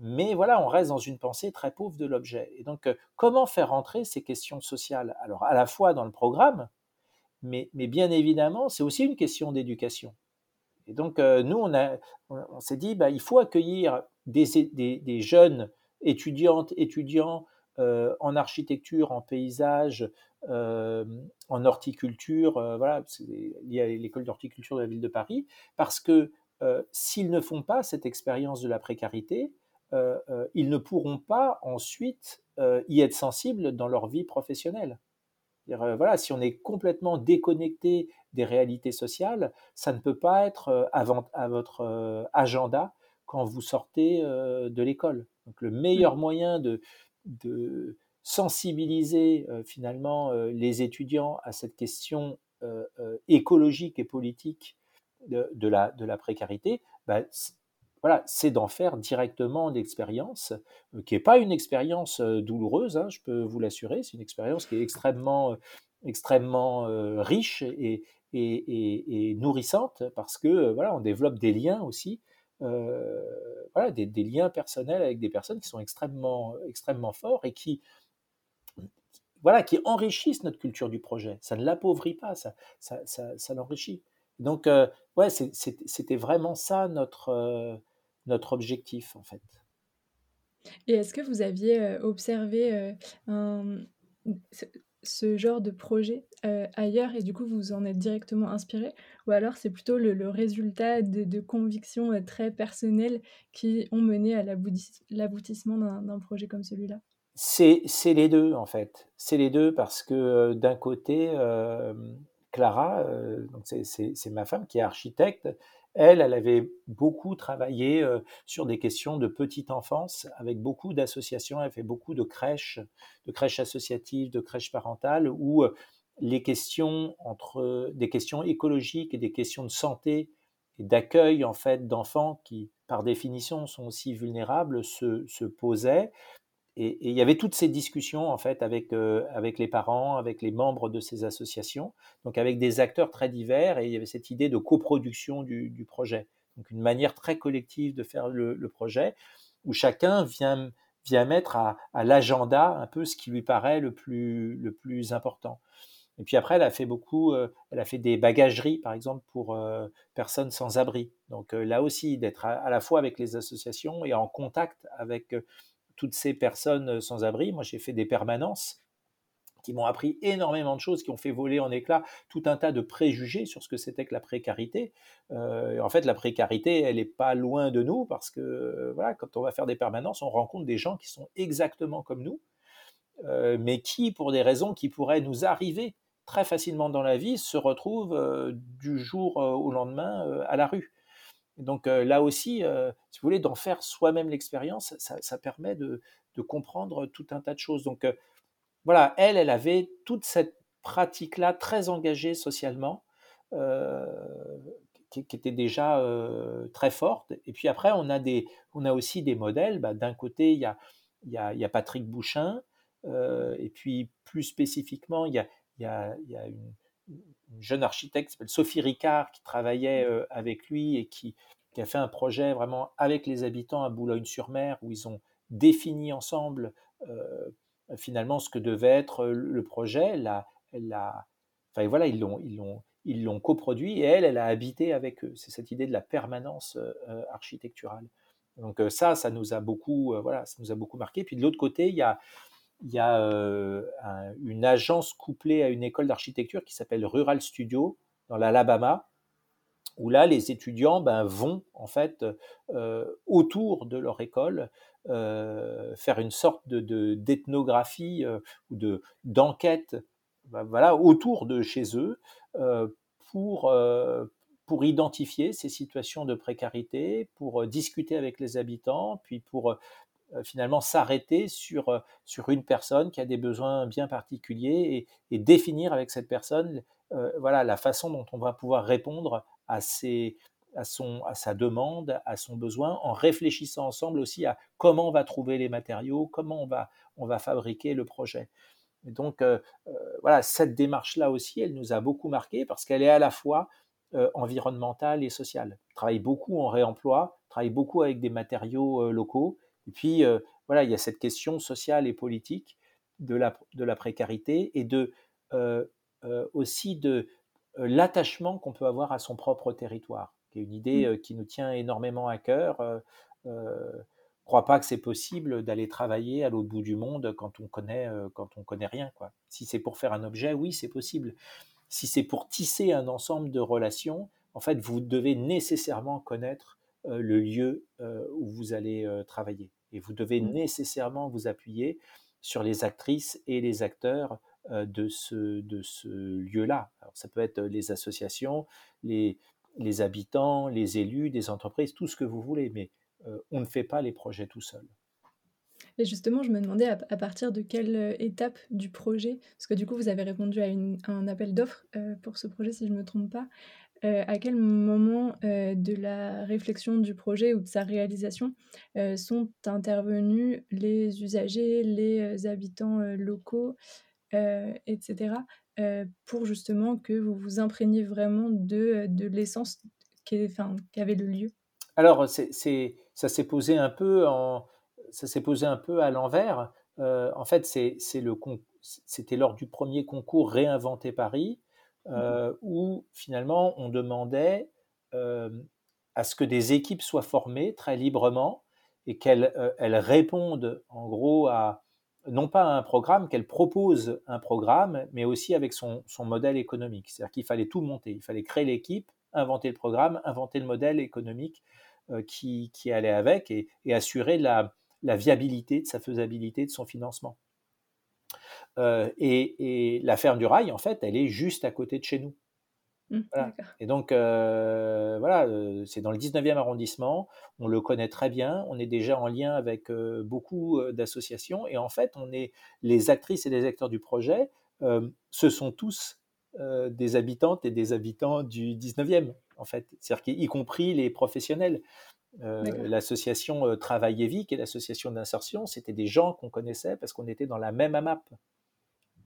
mais voilà, on reste dans une pensée très pauvre de l'objet. Et donc, euh, comment faire entrer ces questions sociales? Alors, à la fois dans le programme, mais, bien évidemment, c'est aussi une question d'éducation. Et donc, euh, nous, on, on, s'est dit, bah, il faut accueillir des, jeunes étudiantes, étudiants en architecture, en paysage, en horticulture, voilà, il y a l'école d'horticulture de la ville de Paris, parce que s'ils ne font pas cette expérience de la précarité, ils ne pourront pas ensuite y être sensibles dans leur vie professionnelle. Voilà, si on est complètement déconnecté des réalités sociales, ça ne peut pas être à, votre agenda quand vous sortez de l'école. Donc le meilleur moyen de, sensibiliser finalement les étudiants à cette question écologique et politique de, la, de la, précarité, bah, voilà, c'est d'en faire directement l'expérience, qui n'est pas une expérience douloureuse, hein, je peux vous l'assurer, c'est une expérience qui est extrêmement, extrêmement riche et, et, nourrissante parce que voilà, on développe des liens aussi, voilà, des, liens personnels avec des personnes qui sont extrêmement, extrêmement forts et qui, voilà, qui enrichissent notre culture du projet. Ça ne l'appauvrit pas, ça, ça, ça, l'enrichit. Donc, ouais, c'était vraiment ça notre, notre objectif, en fait. Et est-ce que vous aviez observé un, ce genre de projet ailleurs et du coup vous en êtes directement inspiré? Ou alors c'est plutôt le, résultat de, convictions très personnelles qui ont mené à l'aboutissement d'un projet comme celui-là? C'est les deux en fait. C'est les deux parce que d'un côté, Clara, c'est ma femme qui est architecte, elle, elle avait beaucoup travaillé sur des questions de petite enfance avec beaucoup d'associations. Elle fait beaucoup de crèches, de crèches associatives, de crèches parentales, où les questions entre des questions écologiques et des questions de santé et d'accueil en fait d'enfants qui, par définition, sont aussi vulnérables, se, se posaient et, il y avait toutes ces discussions en fait avec, euh, avec les parents, avec les membres de ces associations, donc avec des acteurs très divers, et il y avait cette idée de coproduction du, projet. Donc une manière très collective de faire le, projet, où chacun vient, vient mettre à, l'agenda un peu ce qui lui paraît le plus, le plus important. Et puis après, elle a fait beaucoup, euh, elle a fait des bagageries, par exemple, pour euh, personnes sans abri. Donc là aussi, d'être à, la fois avec les associations et en contact avec toutes ces personnes sans abri. Moi, j'ai fait des permanences qui m'ont appris énormément de choses, qui ont fait voler en éclats tout un tas de préjugés sur ce que c'était que la précarité. Euh, en fait, la précarité, elle n'est pas loin de nous parce que voilà, quand on va faire des permanences, on rencontre des gens qui sont exactement comme nous, euh, mais qui, pour des raisons qui pourraient nous arriver très facilement dans la vie, se retrouvent euh, du jour au lendemain à la rue donc là aussi, si vous voulez, d'en faire soi-même l'expérience, ça, permet de, comprendre tout un tas de choses. Donc voilà, elle, elle avait toute cette pratique-là très engagée socialement, qui, était déjà très forte. Et puis après, on a, des, on a aussi des modèles. Bah, d'un côté, il y a, y, a, y a, Patrick Bouchin, et puis plus spécifiquement, il y a, y a, une jeune architecte qui s'appelle Sophie Ricard, qui travaillait mmh. euh, avec lui et qui, a fait un projet vraiment avec les habitants à Boulogne-sur-Mer, où ils ont défini ensemble euh, finalement ce que devait être le projet. La, la, enfin voilà, ils l'ont, ils l'ont, ils l'ont coproduit et elle, elle a habité avec eux. C'est cette idée de la permanence euh, architecturale. Donc ça, ça nous a beaucoup, voilà, ça nous a beaucoup marqué. Puis de l'autre côté, il y a il y a euh, une agence couplée à une école d'architecture qui s'appelle Rural Studio dans l'Alabama, où là, les étudiants ben, vont en fait euh, autour de leur école euh, faire une sorte de d'ethnographie ou de d'enquête, ben, voilà, autour de chez eux pour pour identifier ces situations de précarité, pour discuter avec les habitants, puis pour finalement s'arrêter sur, euh, sur une personne qui a des besoins bien particuliers et, définir avec cette personne euh, voilà, la façon dont on va pouvoir répondre à, ses, à, son, à sa demande, à son besoin, en réfléchissant ensemble aussi à comment on va trouver les matériaux, comment on va, on va fabriquer le projet. Et donc, voilà, cette démarche-là aussi, elle nous a beaucoup marqué parce qu'elle est à la fois environnementale et sociale. On travaille beaucoup en réemploi, travaille beaucoup avec des matériaux locaux, et puis, euh, voilà, il y a cette question sociale et politique de la, de la précarité et de, euh, euh, aussi de l'attachement qu'on peut avoir à son propre territoire, qui est une idée mmh. qui nous tient énormément à cœur. crois pas que c'est possible d'aller travailler à l'autre bout du monde quand on connaît, quand on connaît rien. Quoi. Si c'est pour faire un objet, oui, c'est possible. Si c'est pour tisser un ensemble de relations, en fait, vous devez nécessairement connaître le lieu où vous allez travailler. Et vous devez mmh. nécessairement vous appuyer sur les actrices et les acteurs de ce, de ce lieu-là. Ça peut être les associations, les, les habitants, les élus, des entreprises, tout ce que vous voulez, mais on ne fait pas les projets tout seul. Et justement, je me demandais à, partir de quelle étape du projet, parce que du coup, vous avez répondu à, un appel d'offres pour ce projet, si je ne me trompe pas, à quel moment de la réflexion du projet ou de sa réalisation sont intervenus les usagers, les habitants locaux, etc., pour justement que vous vous imprégniez vraiment de, de l'essence qu'avait le lieu? Alors, ça s'est posé un peu ça s'est posé un peu à l'envers. en fait, c'était lors du premier concours Réinventer Paris euh, où finalement on demandait euh, à ce que des équipes soient formées très librement et qu'elles euh, répondent en gros à, non pas à un programme, qu'elles proposent un programme, mais aussi avec son, modèle économique. C'est-à-dire qu'il fallait tout monter, il fallait créer l'équipe, inventer le programme, inventer le modèle économique qui, allait avec et, assurer la, viabilité de sa faisabilité, de son financement. Euh, et, la ferme du rail, en fait, elle est juste à côté de chez nous. Mmh, et donc, euh, voilà, euh, c'est dans le 19e arrondissement, on le connaît très bien, on est déjà en lien avec beaucoup d'associations, et en fait, on est les actrices et les acteurs du projet, ce sont tous des habitantes et des habitants du 19e, en fait, c'est-à-dire y compris les professionnels. l'association Travail et et l'association d'insertion, c'était des gens qu'on connaissait parce qu'on était dans la même AMAP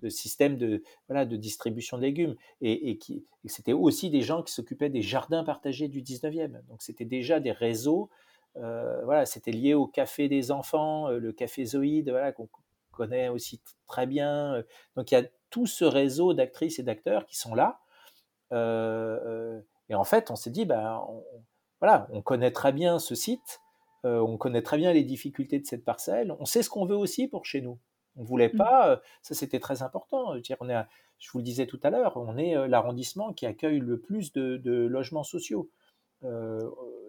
de système de, voilà, de distribution de légumes. Et, qui, c'était aussi des gens qui s'occupaient des jardins partagés du 19e. Donc c'était déjà des réseaux. Euh, voilà, c'était lié au café des enfants, euh, le café Zoïde, voilà, qu'on connaît aussi très bien. Donc il y a tout ce réseau d'actrices et d'acteurs qui sont là. Euh, et en fait, on s'est dit, ben, on, voilà, on connaît très bien ce site, on connaît très bien les difficultés de cette parcelle, on sait ce qu'on veut aussi pour chez nous. On ne voulait mmh. pas, ça c'était très important. Je, on est je vous le disais tout à l'heure, on est l'arrondissement qui accueille le plus de, logements sociaux.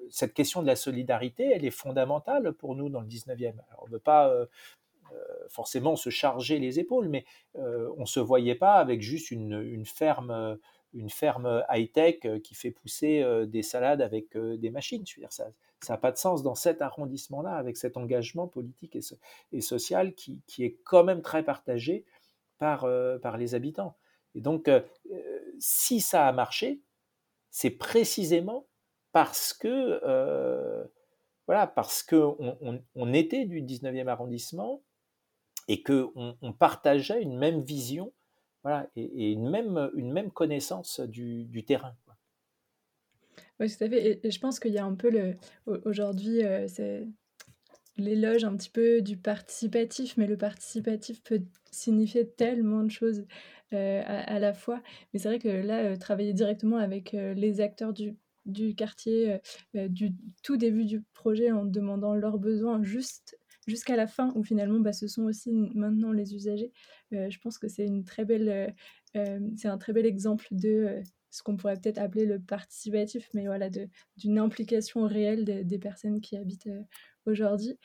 cette question de la solidarité, elle est fondamentale pour nous dans le 19e. on ne veut pas forcément se charger les épaules, mais on ne se voyait pas avec juste une, ferme une ferme high-tech qui fait pousser des salades avec des machines. Je veux dire, ça, n'a pas de sens dans cet arrondissement-là, avec cet engagement politique et, social qui, est quand même très partagé par, euh, les habitants. Et donc, euh, euh, si ça a marché, c'est précisément parce que, voilà, parce on, était du 19e arrondissement et qu'on on partageait une même vision et, une, même, une même connaissance du, terrain. Oui, tout à fait. Et, je pense qu'il y a un peu le. Aujourd'hui, euh, l'éloge un petit peu du participatif, mais le participatif peut signifier tellement de choses euh, à, la fois. Mais c'est vrai que là, euh, travailler directement avec les acteurs du, du quartier, du tout début du projet, en demandant leurs besoins juste jusqu'à la fin, où finalement, bah, ce sont aussi maintenant les usagers. je pense que c'est une très belle, c'est un très bel exemple de ce qu'on pourrait peut-être appeler le participatif, mais voilà, d'une implication réelle des personnes qui habitent euh, aujourd'hui.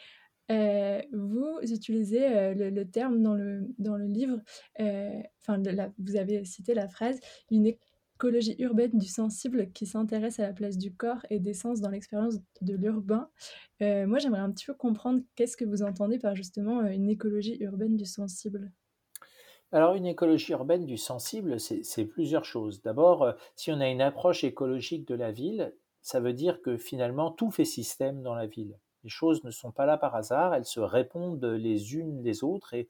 Euh, vous utilisez euh, le, terme dans le, dans le livre, enfin, vous avez cité la phrase, une écologie urbaine du sensible qui s'intéresse à la place du corps et des sens dans l'expérience de l'urbain. moi, j'aimerais un petit peu comprendre qu'est-ce que vous entendez par justement une écologie urbaine du sensible. Alors une écologie urbaine du sensible, c'est plusieurs choses. D'abord, euh, si on a une approche écologique de la ville, ça veut dire que finalement tout fait système dans la ville. Les choses ne sont pas là par hasard, elles se répondent les unes les autres et,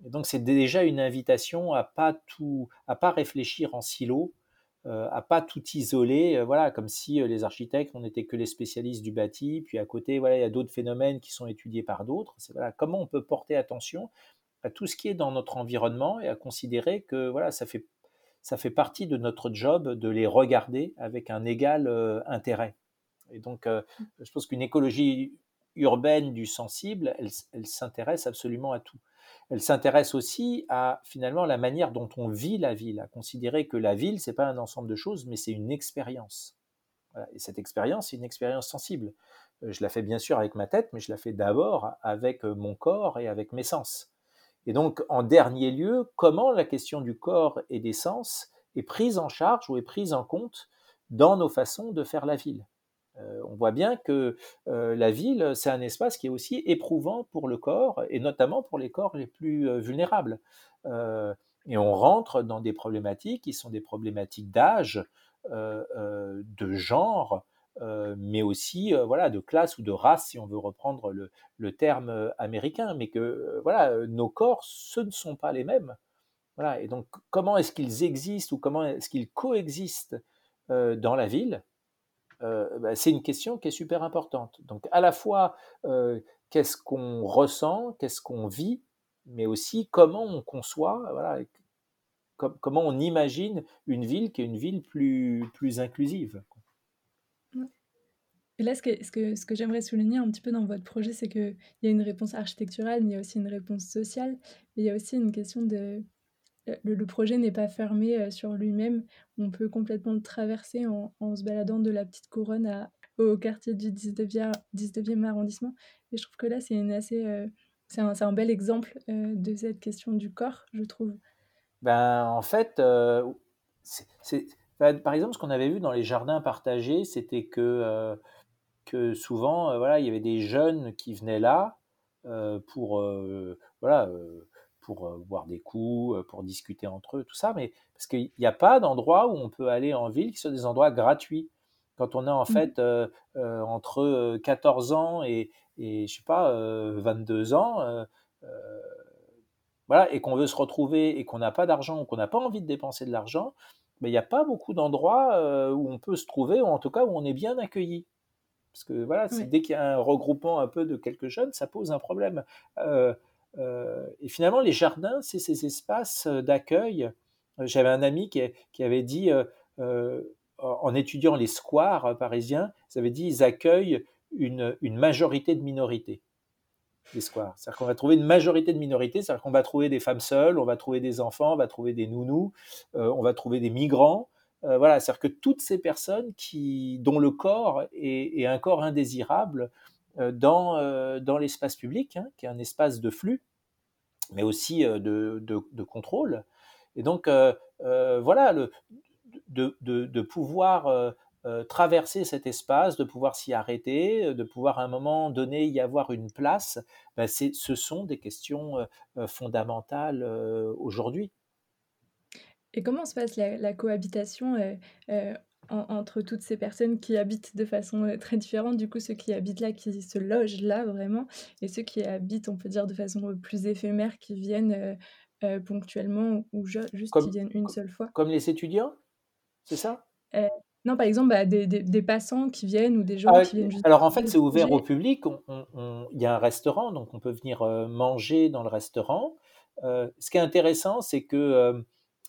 donc c'est déjà une invitation à pas tout, à pas réfléchir en silo, euh, à pas tout isoler, euh, voilà, comme si les architectes on n'était que les spécialistes du bâti, puis à côté voilà il y a d'autres phénomènes qui sont étudiés par d'autres. C'est voilà comment on peut porter attention à tout ce qui est dans notre environnement et à considérer que voilà, ça fait, ça fait partie de notre job de les regarder avec un égal euh, intérêt. Et donc, euh, mmh. je pense qu'une écologie urbaine du sensible, elle, s'intéresse absolument à tout. Elle s'intéresse aussi à finalement la manière dont on vit la ville, à considérer que la ville, c'est pas un ensemble de choses, mais c'est une expérience. Et cette expérience, c'est une expérience sensible. Euh, je la fais bien sûr avec ma tête, mais je la fais d'abord avec euh, mon corps et avec mes sens. Et donc, en dernier lieu, comment la question du corps et des sens est prise en charge ou est prise en compte dans nos façons de faire la ville? Euh, on voit bien que la ville, c'est un espace qui est aussi éprouvant pour le corps, et notamment pour les corps les plus vulnérables. et on rentre dans des problématiques qui sont des problématiques d'âge, de genre, euh, mais aussi euh, voilà de classe ou de race si on veut reprendre le, terme euh, américain mais que voilà nos corps ce ne sont pas les mêmes voilà et donc comment est-ce qu'ils existent ou comment est-ce qu'ils coexistent dans la ville? Bah, c'est une question qui est super importante donc à la fois qu'est-ce qu'on ressent qu'est-ce qu'on vit mais aussi comment on conçoit voilà comment on imagine une ville qui est une ville plus plus inclusive et là, ce que, ce que, ce que j'aimerais souligner un petit peu dans votre projet, c'est qu'il y a une réponse architecturale, mais il y a aussi une réponse sociale. Et il y a aussi une question de... Le, projet n'est pas fermé euh, sur lui-même. On peut complètement le traverser en, en, se baladant de la petite couronne au quartier du 19e, 19e arrondissement. Et je trouve que là, c'est assez... Euh, c'est un, un, bel exemple euh, de cette question du corps, je trouve. Ben, en fait, c'est, par exemple, ce qu'on avait vu dans les jardins partagés, c'était que que souvent, euh, voilà, il y avait des jeunes qui venaient là euh, pour, euh, voilà, pour boire des coups, pour discuter entre eux, tout ça, mais parce qu'il n'y a pas d'endroit où on peut aller en ville qui sont des endroits gratuits. Quand on a en mmh. fait entre 14 ans et, et je sais pas, 22 ans, voilà, et qu'on veut se retrouver et qu'on n'a pas d'argent ou qu'on n'a pas envie de dépenser de l'argent, mais il n'y a pas beaucoup d'endroits où on peut se trouver, ou en tout cas où on est bien accueilli. Parce que voilà, dès qu'il y a un regroupement un peu de quelques jeunes, ça pose un problème. Euh, euh, et finalement, les jardins, c'est ces espaces d'accueil. J'avais un ami qui, avait dit, euh, en étudiant les squares parisiens, ils avaient dit ils accueillent une, majorité de minorités. Les squares. C'est-à-dire qu'on va trouver une majorité de minorités, c'est-à-dire qu'on va trouver des femmes seules, on va trouver des enfants, on va trouver des nounous, on va trouver des migrants, euh, voilà, c'est-à-dire que toutes ces personnes qui, dont le corps est, un corps indésirable euh, dans, euh, dans l'espace public, hein, qui est un espace de flux, mais aussi de, de, contrôle. Et donc, voilà, de, pouvoir traverser cet espace, de pouvoir s'y arrêter, de pouvoir à un moment donné y avoir une place, ben ce sont des questions fondamentales aujourd'hui. Et comment se passe la, cohabitation euh, euh, entre toutes ces personnes qui habitent de façon euh, très différente, du coup ceux qui habitent là, qui se logent là vraiment, et ceux qui habitent, on peut dire, de façon plus éphémère, qui viennent ponctuellement ou juste qui viennent une seule fois Comme les étudiants C'est ça? Non, par exemple, bah, des, passants qui viennent ou des gens ah qui viennent juste. Alors en fait, c'est ouvert au public. Il y a un restaurant, donc on peut venir manger dans le restaurant. ce qui est intéressant, c'est que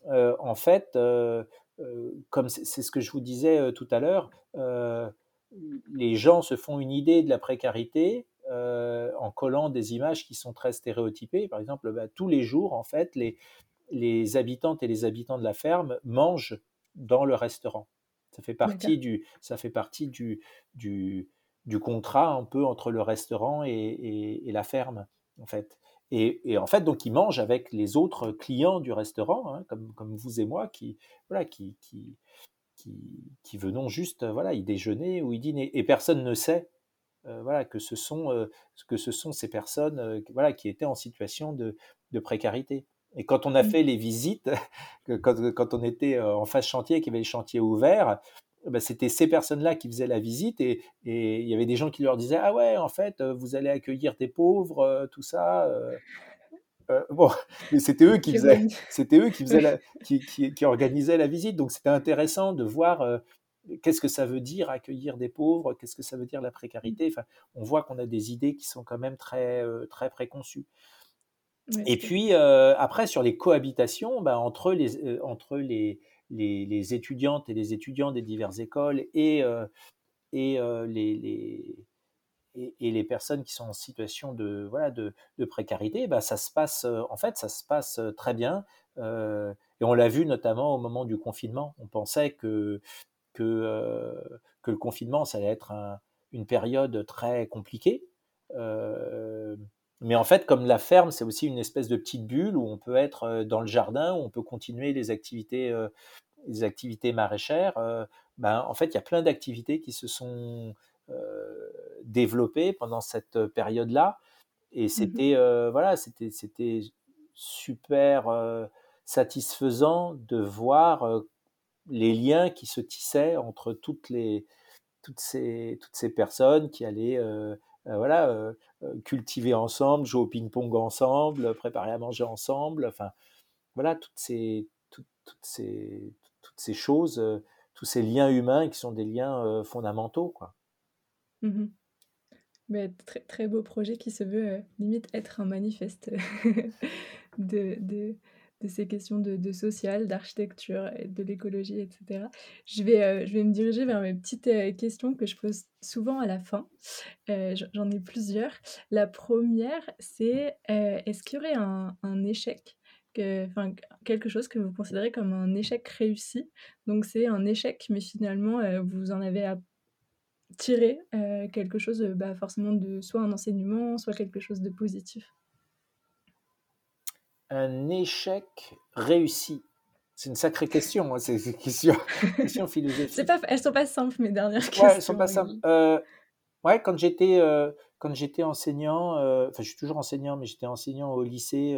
euh, en fait, euh, euh, comme c'est ce que je vous disais tout à l'heure, les gens se font une idée de la précarité en collant des images qui sont très stéréotypées. Par exemple, bah, tous les jours, en fait, les, les habitantes et les habitants de la ferme mangent dans le restaurant. Ça fait partie du, ça fait partie du, du, du, contrat un peu entre le restaurant et, et, et la ferme, en fait. Et, en fait, donc, ils mangent avec les autres clients du restaurant, hein, comme, comme, vous et moi, qui, voilà, qui, qui, qui, venons juste, voilà, y déjeuner ou y dîner. Et personne ne sait, euh, voilà, que ce sont, euh, que ce sont ces personnes, euh, voilà, qui étaient en situation de, de précarité. Et quand on a mmh. fait les visites, quand, quand on était en face chantier, qu'il y avait les chantiers ouverts, bah, c'était ces personnes-là qui faisaient la visite et, il y avait des gens qui leur disaient ah ouais en fait euh, vous allez accueillir des pauvres euh, tout ça euh, bon mais c'était eux qui faisaient c'était eux qui faisaient qui, qui, organisaient la visite. Donc c'était intéressant de voir qu'est-ce que ça veut dire accueillir des pauvres qu'est-ce que ça veut dire la précarité. Enfin on voit qu'on a des idées qui sont quand même très très préconçues. Et puis après sur les cohabitations bah, entre les entre les les, étudiantes et les étudiants des diverses écoles et, euh, et euh, les, et, les personnes qui sont en situation de, voilà, de, précarité, bah, ça se passe, en fait, ça se passe très bien. et on l'a vu notamment au moment du confinement. On pensait que, que, que le confinement, ça allait être une période très compliquée. Mais en fait, comme la ferme, c'est aussi une espèce de petite bulle où on peut être dans le jardin, où on peut continuer les activités, les activités maraîchères. Ben, en fait, il y a plein d'activités qui se sont euh, développé pendant cette période-là. Et mmh c'était euh, voilà, c'était c'était super euh, satisfaisant de voir les liens qui se tissaient entre toutes les toutes ces toutes ces personnes qui allaient voilà cultiver ensemble, jouer au ping-pong ensemble, préparer à manger ensemble. Enfin voilà toutes ces toutes, ces toutes ces choses, tous ces liens humains qui sont des liens fondamentaux quoi. Mmh très, très beau projet qui se veut, euh, limite être un manifeste de de de ces questions de social, d'architecture de l'écologie etc. Je vais, euh, je vais me diriger vers mes petites, euh, questions que je pose souvent à la fin. j'en ai plusieurs. La première c'est, est-ce qu'il y aurait un échec quelque chose que vous considérez comme un échec réussi? Donc c'est un échec, mais finalement, vous en avez tirer quelque chose, bah, forcément de soit un enseignement, soit quelque chose de positif? Un échec réussi? C'est une sacrée question, hein, c'est une question question philosophique. pas elles sont pas simples mes dernières questions, Ouais, elles sont pas simples. ouais, quand j'étais, quand j'étais enseignant, enfin je suis toujours enseignant, mais j'étais enseignant au lycée,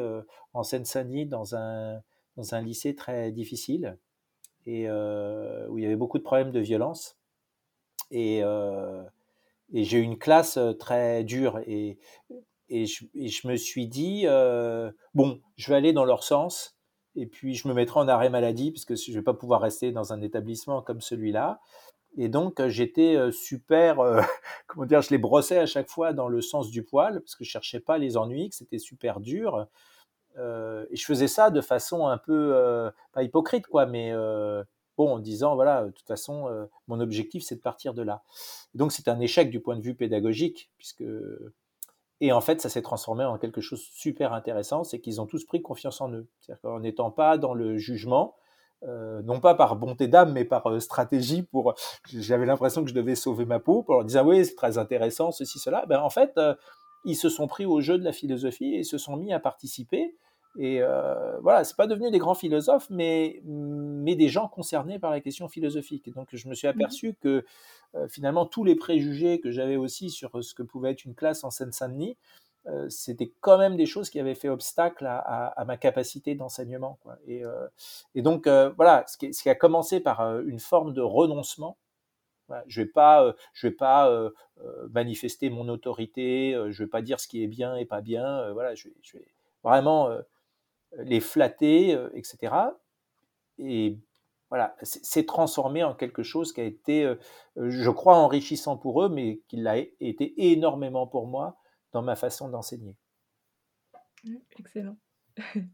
en Seine-Saint-Denis dans un dans un lycée très difficile et où il y avait beaucoup de problèmes de violence. Et, euh, et j'ai eu une classe euh, très dure. Et, et, je, me suis dit, euh, bon, je vais aller dans leur sens. Et puis, je me mettrai en arrêt maladie, parce que je ne vais pas pouvoir rester dans un établissement comme celui-là. Et donc, j'étais super, comment dire, je les brossais à chaque fois dans le sens du poil, parce que je cherchais pas les ennuis, que c'était super dur. et je faisais ça de façon un peu, pas hypocrite, quoi, mais bon, en disant, voilà, de toute façon, euh, mon objectif, c'est de partir de là. donc, c'est un échec du point de vue pédagogique, puisque... Et en fait, ça s'est transformé en quelque chose de super intéressant, c'est qu'ils ont tous pris confiance en eux. C'est-à-dire qu'en n'étant pas dans le jugement, euh, non pas par bonté d'âme, mais par euh, stratégie pour. J'avais l'impression que je devais sauver ma peau, pour leur dire oui, c'est très intéressant, ceci, cela. Ben, en fait, ils se sont pris au jeu de la philosophie et se sont mis à participer. Et euh, voilà, c'est pas devenu des grands philosophes, mais, mais des gens concernés par la question philosophique. Et donc, je me suis mmh aperçu que euh, finalement, tous les préjugés que j'avais aussi sur ce que pouvait être une classe en Seine-Saint-Denis, euh, c'était quand même des choses qui avaient fait obstacle à, ma capacité d'enseignement. Et, euh, et, donc, voilà, ce qui, ce qui, a commencé par une forme de renoncement. je vais pas, je vais pas manifester mon autorité, je vais pas dire ce qui est bien et pas bien. voilà, je vais, je vais vraiment les flatter, euh, etc. Et voilà, c'est transformé en quelque chose qui a été, euh, je crois, enrichissant pour eux, mais qui l'a été énormément pour moi dans ma façon d'enseigner. Mmh, excellent.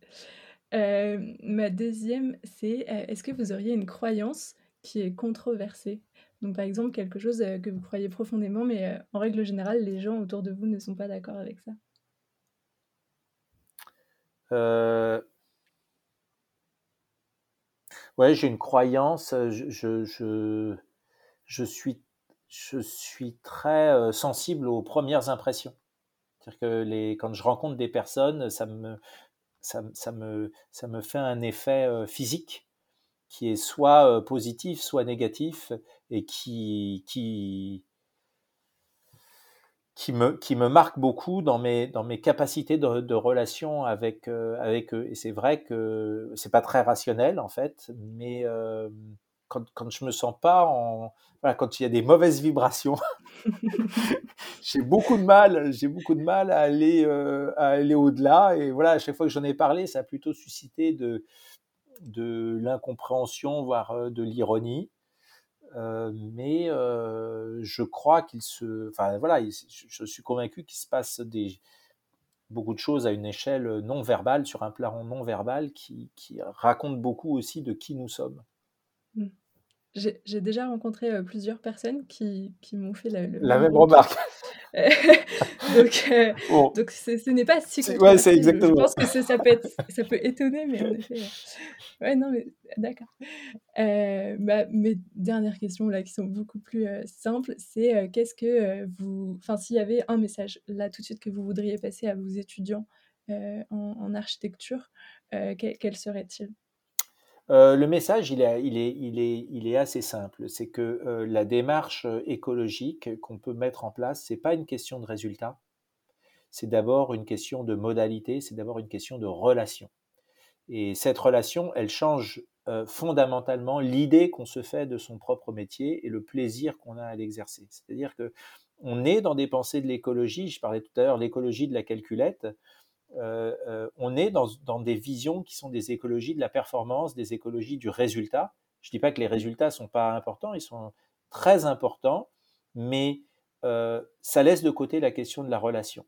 Euh, ma deuxième, c'est est-ce que vous auriez une croyance qui est controversée? Donc, par exemple, quelque chose que vous croyez profondément, mais en règle générale, les gens autour de vous ne sont pas d'accord avec ça. Euh, ouais, j'ai une croyance. Euh, je, je, je, suis, je suis très euh, sensible aux premières impressions. C'est-à-dire que les, quand je rencontre des personnes, ça me, ça, ça me, ça me fait un effet physique qui est soit positif, soit négatif, et qui, qui, qui me, qui me marque beaucoup dans mes, dans mes capacités de, relation avec, euh, avec eux. Et c'est vrai que c'est pas très rationnel en fait, mais euh, quand, quand je me sens pas en. Quand il y a des mauvaises vibrations, j'ai beaucoup de mal, j'ai beaucoup de mal à aller, euh, à aller au-delà. Et voilà, à chaque fois que j'en ai parlé, ça a plutôt suscité de, de l'incompréhension, voire de l'ironie. Euh, mais euh, je crois qu'il se, enfin voilà, je, suis convaincu qu'il se passe des beaucoup de choses à une échelle non verbale, sur un plan non verbal, qui, qui raconte beaucoup aussi de qui nous sommes. Mmh. J'ai déjà rencontré plusieurs personnes qui, qui m'ont fait la, la même remarque. donc, donc ce n'est pas si Ouais, c'est exactement. Je pense que ça, ça, peut être, ça peut étonner, mais en effet. Ouais, non, mais d'accord. bah, mes dernières questions là, qui sont beaucoup plus simples, c'est qu'est-ce que vous, enfin, s'il y avait un message là tout de suite que vous voudriez passer à vos étudiants en, en, architecture, quel serait-il? Euh, le message, il est, assez simple. C'est que euh, la démarche euh, écologique qu'on peut mettre en place, c'est pas une question de résultat. C'est d'abord une question de modalité, c'est d'abord une question de relation. Et cette relation, elle change fondamentalement l'idée qu'on se fait de son propre métier et le plaisir qu'on a à l'exercer. C'est-à-dire que on est dans des pensées de l'écologie. Je parlais tout à l'heure l'écologie de la calculette. Euh, euh, on est dans, des visions qui sont des écologies de la performance, des écologies du résultat. Je ne dis pas que les résultats ne sont pas importants, ils sont très importants, mais euh, ça laisse de côté la question de la relation.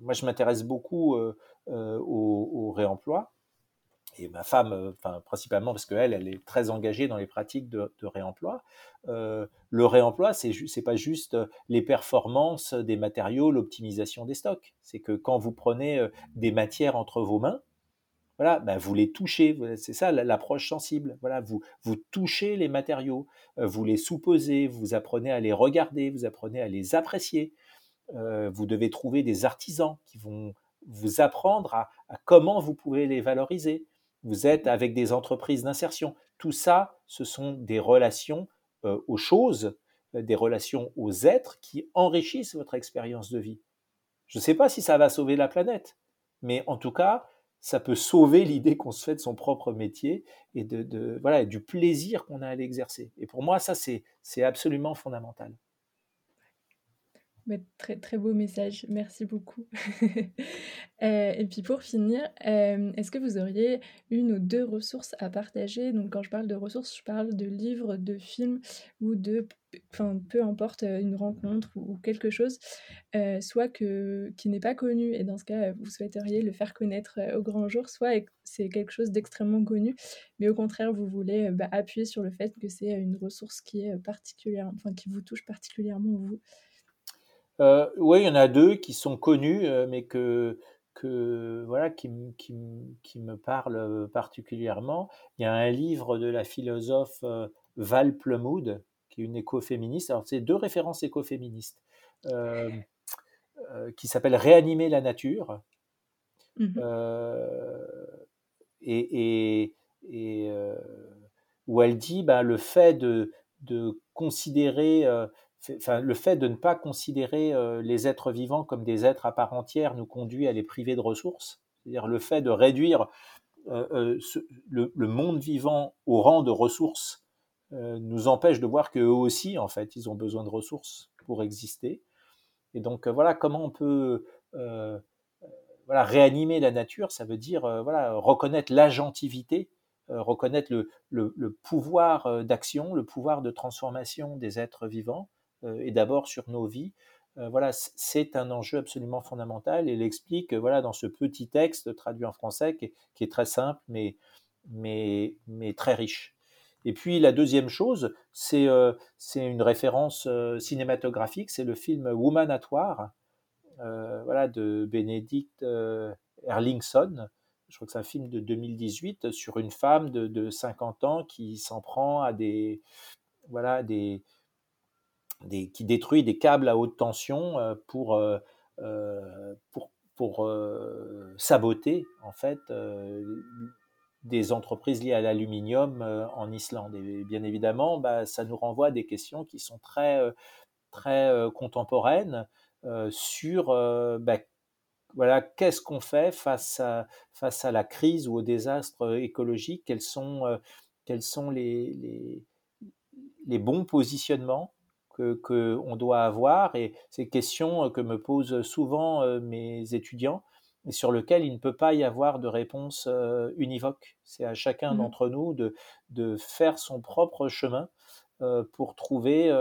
moi, je m'intéresse beaucoup au, réemploi et ma femme, euh, principalement parce qu'elle, elle est très engagée dans les pratiques de, réemploi. Euh, le réemploi, c'est n'est pas juste euh, les performances des matériaux, l'optimisation des stocks. C'est que quand vous prenez des matières entre vos mains, voilà, ben vous les touchez, c'est ça l'approche sensible. Voilà, vous, vous touchez les matériaux, vous les sous-posez, vous apprenez à les regarder, vous apprenez à les apprécier. vous devez trouver des artisans qui vont vous apprendre à comment vous pouvez les valoriser vous êtes avec des entreprises d'insertion. Tout ça, ce sont des relations euh, aux choses, euh, des relations aux êtres qui enrichissent votre expérience de vie. Je ne sais pas si ça va sauver la planète, mais en tout cas, ça peut sauver l'idée qu'on se fait de son propre métier et de, voilà, du plaisir qu'on a à l'exercer. Et pour moi, ça, c'est absolument fondamental très, très beau message, merci beaucoup. Euh, et puis pour finir, euh, est-ce que vous auriez une ou deux ressources à partager? Donc quand je parle de ressources, je parle de livres, de films ou de, enfin peu importe, euh, une rencontre ou, quelque chose, soit que, qui n'est pas connu et dans ce cas, vous souhaiteriez le faire connaître au grand jour, soit c'est quelque chose d'extrêmement connu, mais au contraire, vous voulez bah, appuyer sur le fait que c'est une ressource qui est particulière, enfin qui vous touche particulièrement vous. Euh, oui, il y en a deux qui sont connus, euh, mais que, que voilà, qui, qui, qui, me parlent particulièrement. Il y a un livre de la philosophe euh, Val Plumwood, qui est une écoféministe. Alors, c'est deux références écoféministes, qui s'appelle Réanimer la nature. Mmh et, et, et où elle dit bah, le fait de, de considérer le fait de ne pas considérer euh, les êtres vivants comme des êtres à part entière nous conduit à les priver de ressources. C'est-à-dire le fait de réduire euh, euh, le, monde vivant au rang de ressources nous empêche de voir qu'eux aussi, en fait, ils ont besoin de ressources pour exister. Et donc voilà comment on peut voilà, réanimer la nature, ça veut dire voilà, reconnaître l'agentivité reconnaître le, le pouvoir d'action, le pouvoir de transformation des êtres vivants, et d'abord sur nos vies. Euh, voilà, c'est un enjeu absolument fondamental et il explique voilà, dans ce petit texte traduit en français qui est, très simple mais, mais, mais, très riche. Et puis la deuxième chose, c'est euh, une référence cinématographique, c'est le film Woman at War voilà, de Benedict Erlingson. Je crois que c'est un film de 2018 sur une femme de, de 50 ans qui s'en prend à des, voilà, des, qui détruit des câbles à haute tension euh, pour, euh, euh, pour, pour saboter en fait des entreprises liées à l'aluminium en Islande. Et bien évidemment, bah, ça nous renvoie à des questions qui sont très, très contemporaines sur bah, voilà, qu'est-ce qu'on fait face à, face à la crise ou au désastre écologique? Quels sont, quels sont les, les bons positionnements qu'on doit avoir et ces questions que me posent souvent euh, mes étudiants et sur lesquelles il ne peut pas y avoir de réponse euh, univoque. C'est à chacun mmh d'entre nous de, de, faire son propre chemin euh, pour trouver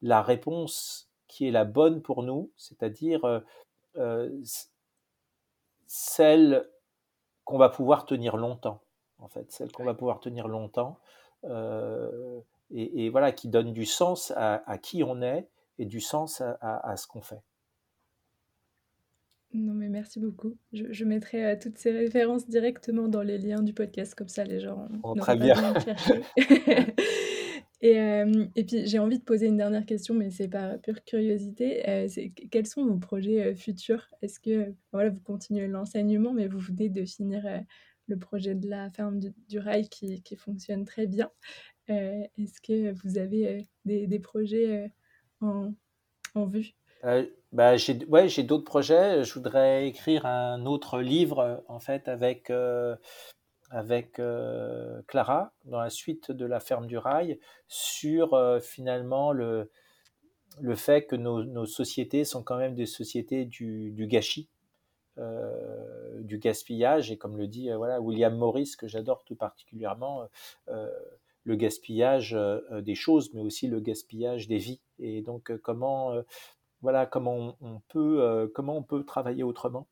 la réponse qui est la bonne pour nous, c'est-à-dire celle qu'on va pouvoir tenir longtemps, en fait, celle qu'on va pouvoir tenir longtemps et, voilà, qui donne du sens à, qui on est et du sens à, ce qu'on fait. Non, mais merci beaucoup. Je, mettrai euh, toutes ces références directement dans les liens du podcast, comme ça les gens oh, très bien. chercher. et, euh, et, puis j'ai envie de poser une dernière question, mais c'est par pure curiosité. Euh, quels sont vos projets futurs? Est-ce que voilà, vous continuez l'enseignement, mais vous venez de finir le projet de la ferme du, rail qui, qui, fonctionne très bien Est-ce que vous avez des, des, projets en, en vue? Bah, j'ai ouais, d'autres projets. Je voudrais écrire un autre livre en fait avec euh, avec euh, Clara dans la suite de la ferme du rail sur euh, finalement le le fait que nos, nos, sociétés sont quand même des sociétés du, du gâchis, du gaspillage et comme le dit voilà William Morris que j'adore tout particulièrement le gaspillage des choses mais aussi le gaspillage des vies et donc comment voilà comment on, peut, euh, comment on peut travailler autrement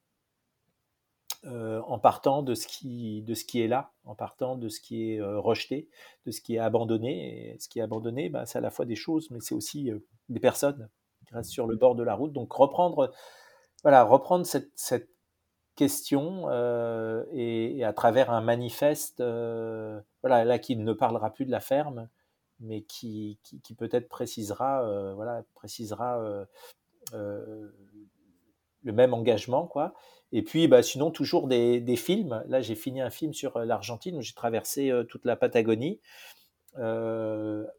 euh, en partant de ce, qui, de ce qui est là, en partant de ce qui est euh, rejeté, de ce qui est abandonné. Ce qui est abandonné, bah, c'est à la fois des choses, mais c'est aussi des personnes qui restent sur le bord de la route. Donc reprendre, voilà, reprendre cette question et, à travers un manifeste, voilà, là qui ne parlera plus de la ferme, mais qui, qui, qui peut-être précisera, voilà, précisera euh, le même engagement, quoi. Et puis, bah, sinon, toujours des, films. Là, j'ai fini un film sur euh, l'Argentine où j'ai traversé euh, toute la Patagonie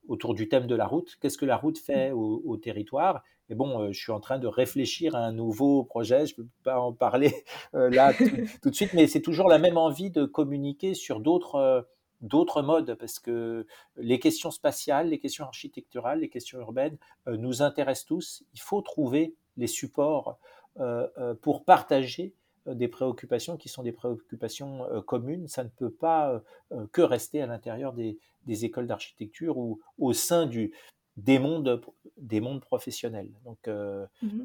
autour du thème de la route. Qu'est-ce que la route fait au, territoire? Et bon, je suis en train de réfléchir à un nouveau projet. Je ne peux pas en parler là tout, de suite, mais c'est toujours la même envie de communiquer sur d'autres d'autres modes, parce que les questions spatiales, les questions architecturales, les questions urbaines euh, nous intéressent tous. Il faut trouver les supports euh, euh, pour partager des préoccupations qui sont des préoccupations communes. Ça ne peut pas que rester à l'intérieur des, écoles d'architecture ou au sein du, des, mondes, des mondes professionnels. Donc, mmh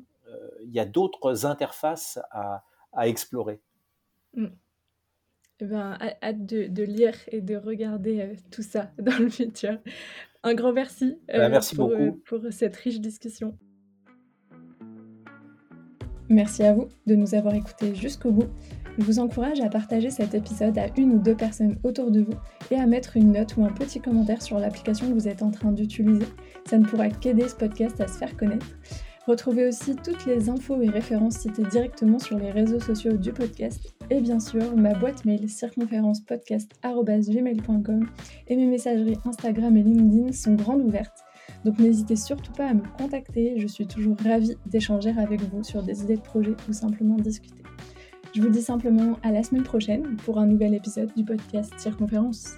il y a d'autres interfaces à, explorer. Mmh. Eh ben, hâte de, lire et de regarder euh, tout ça dans le futur. Un grand merci, bah, merci pour, beaucoup. Euh, pour cette riche discussion. Merci à vous de nous avoir écoutés jusqu'au bout. Je vous encourage à partager cet épisode à une ou deux personnes autour de vous et à mettre une note ou un petit commentaire sur l'application que vous êtes en train d'utiliser. Ça ne pourra qu'aider ce podcast à se faire connaître. Retrouvez aussi toutes les infos et références citées directement sur les réseaux sociaux du podcast et bien sûr ma boîte mail circonférencepodcast.gmail.com et mes messageries Instagram et LinkedIn sont grandes ouvertes. Donc n'hésitez surtout pas à me contacter, je suis toujours ravie d'échanger avec vous sur des idées de projets ou simplement discuter. Je vous dis simplement à la semaine prochaine pour un nouvel épisode du podcast Circonférence.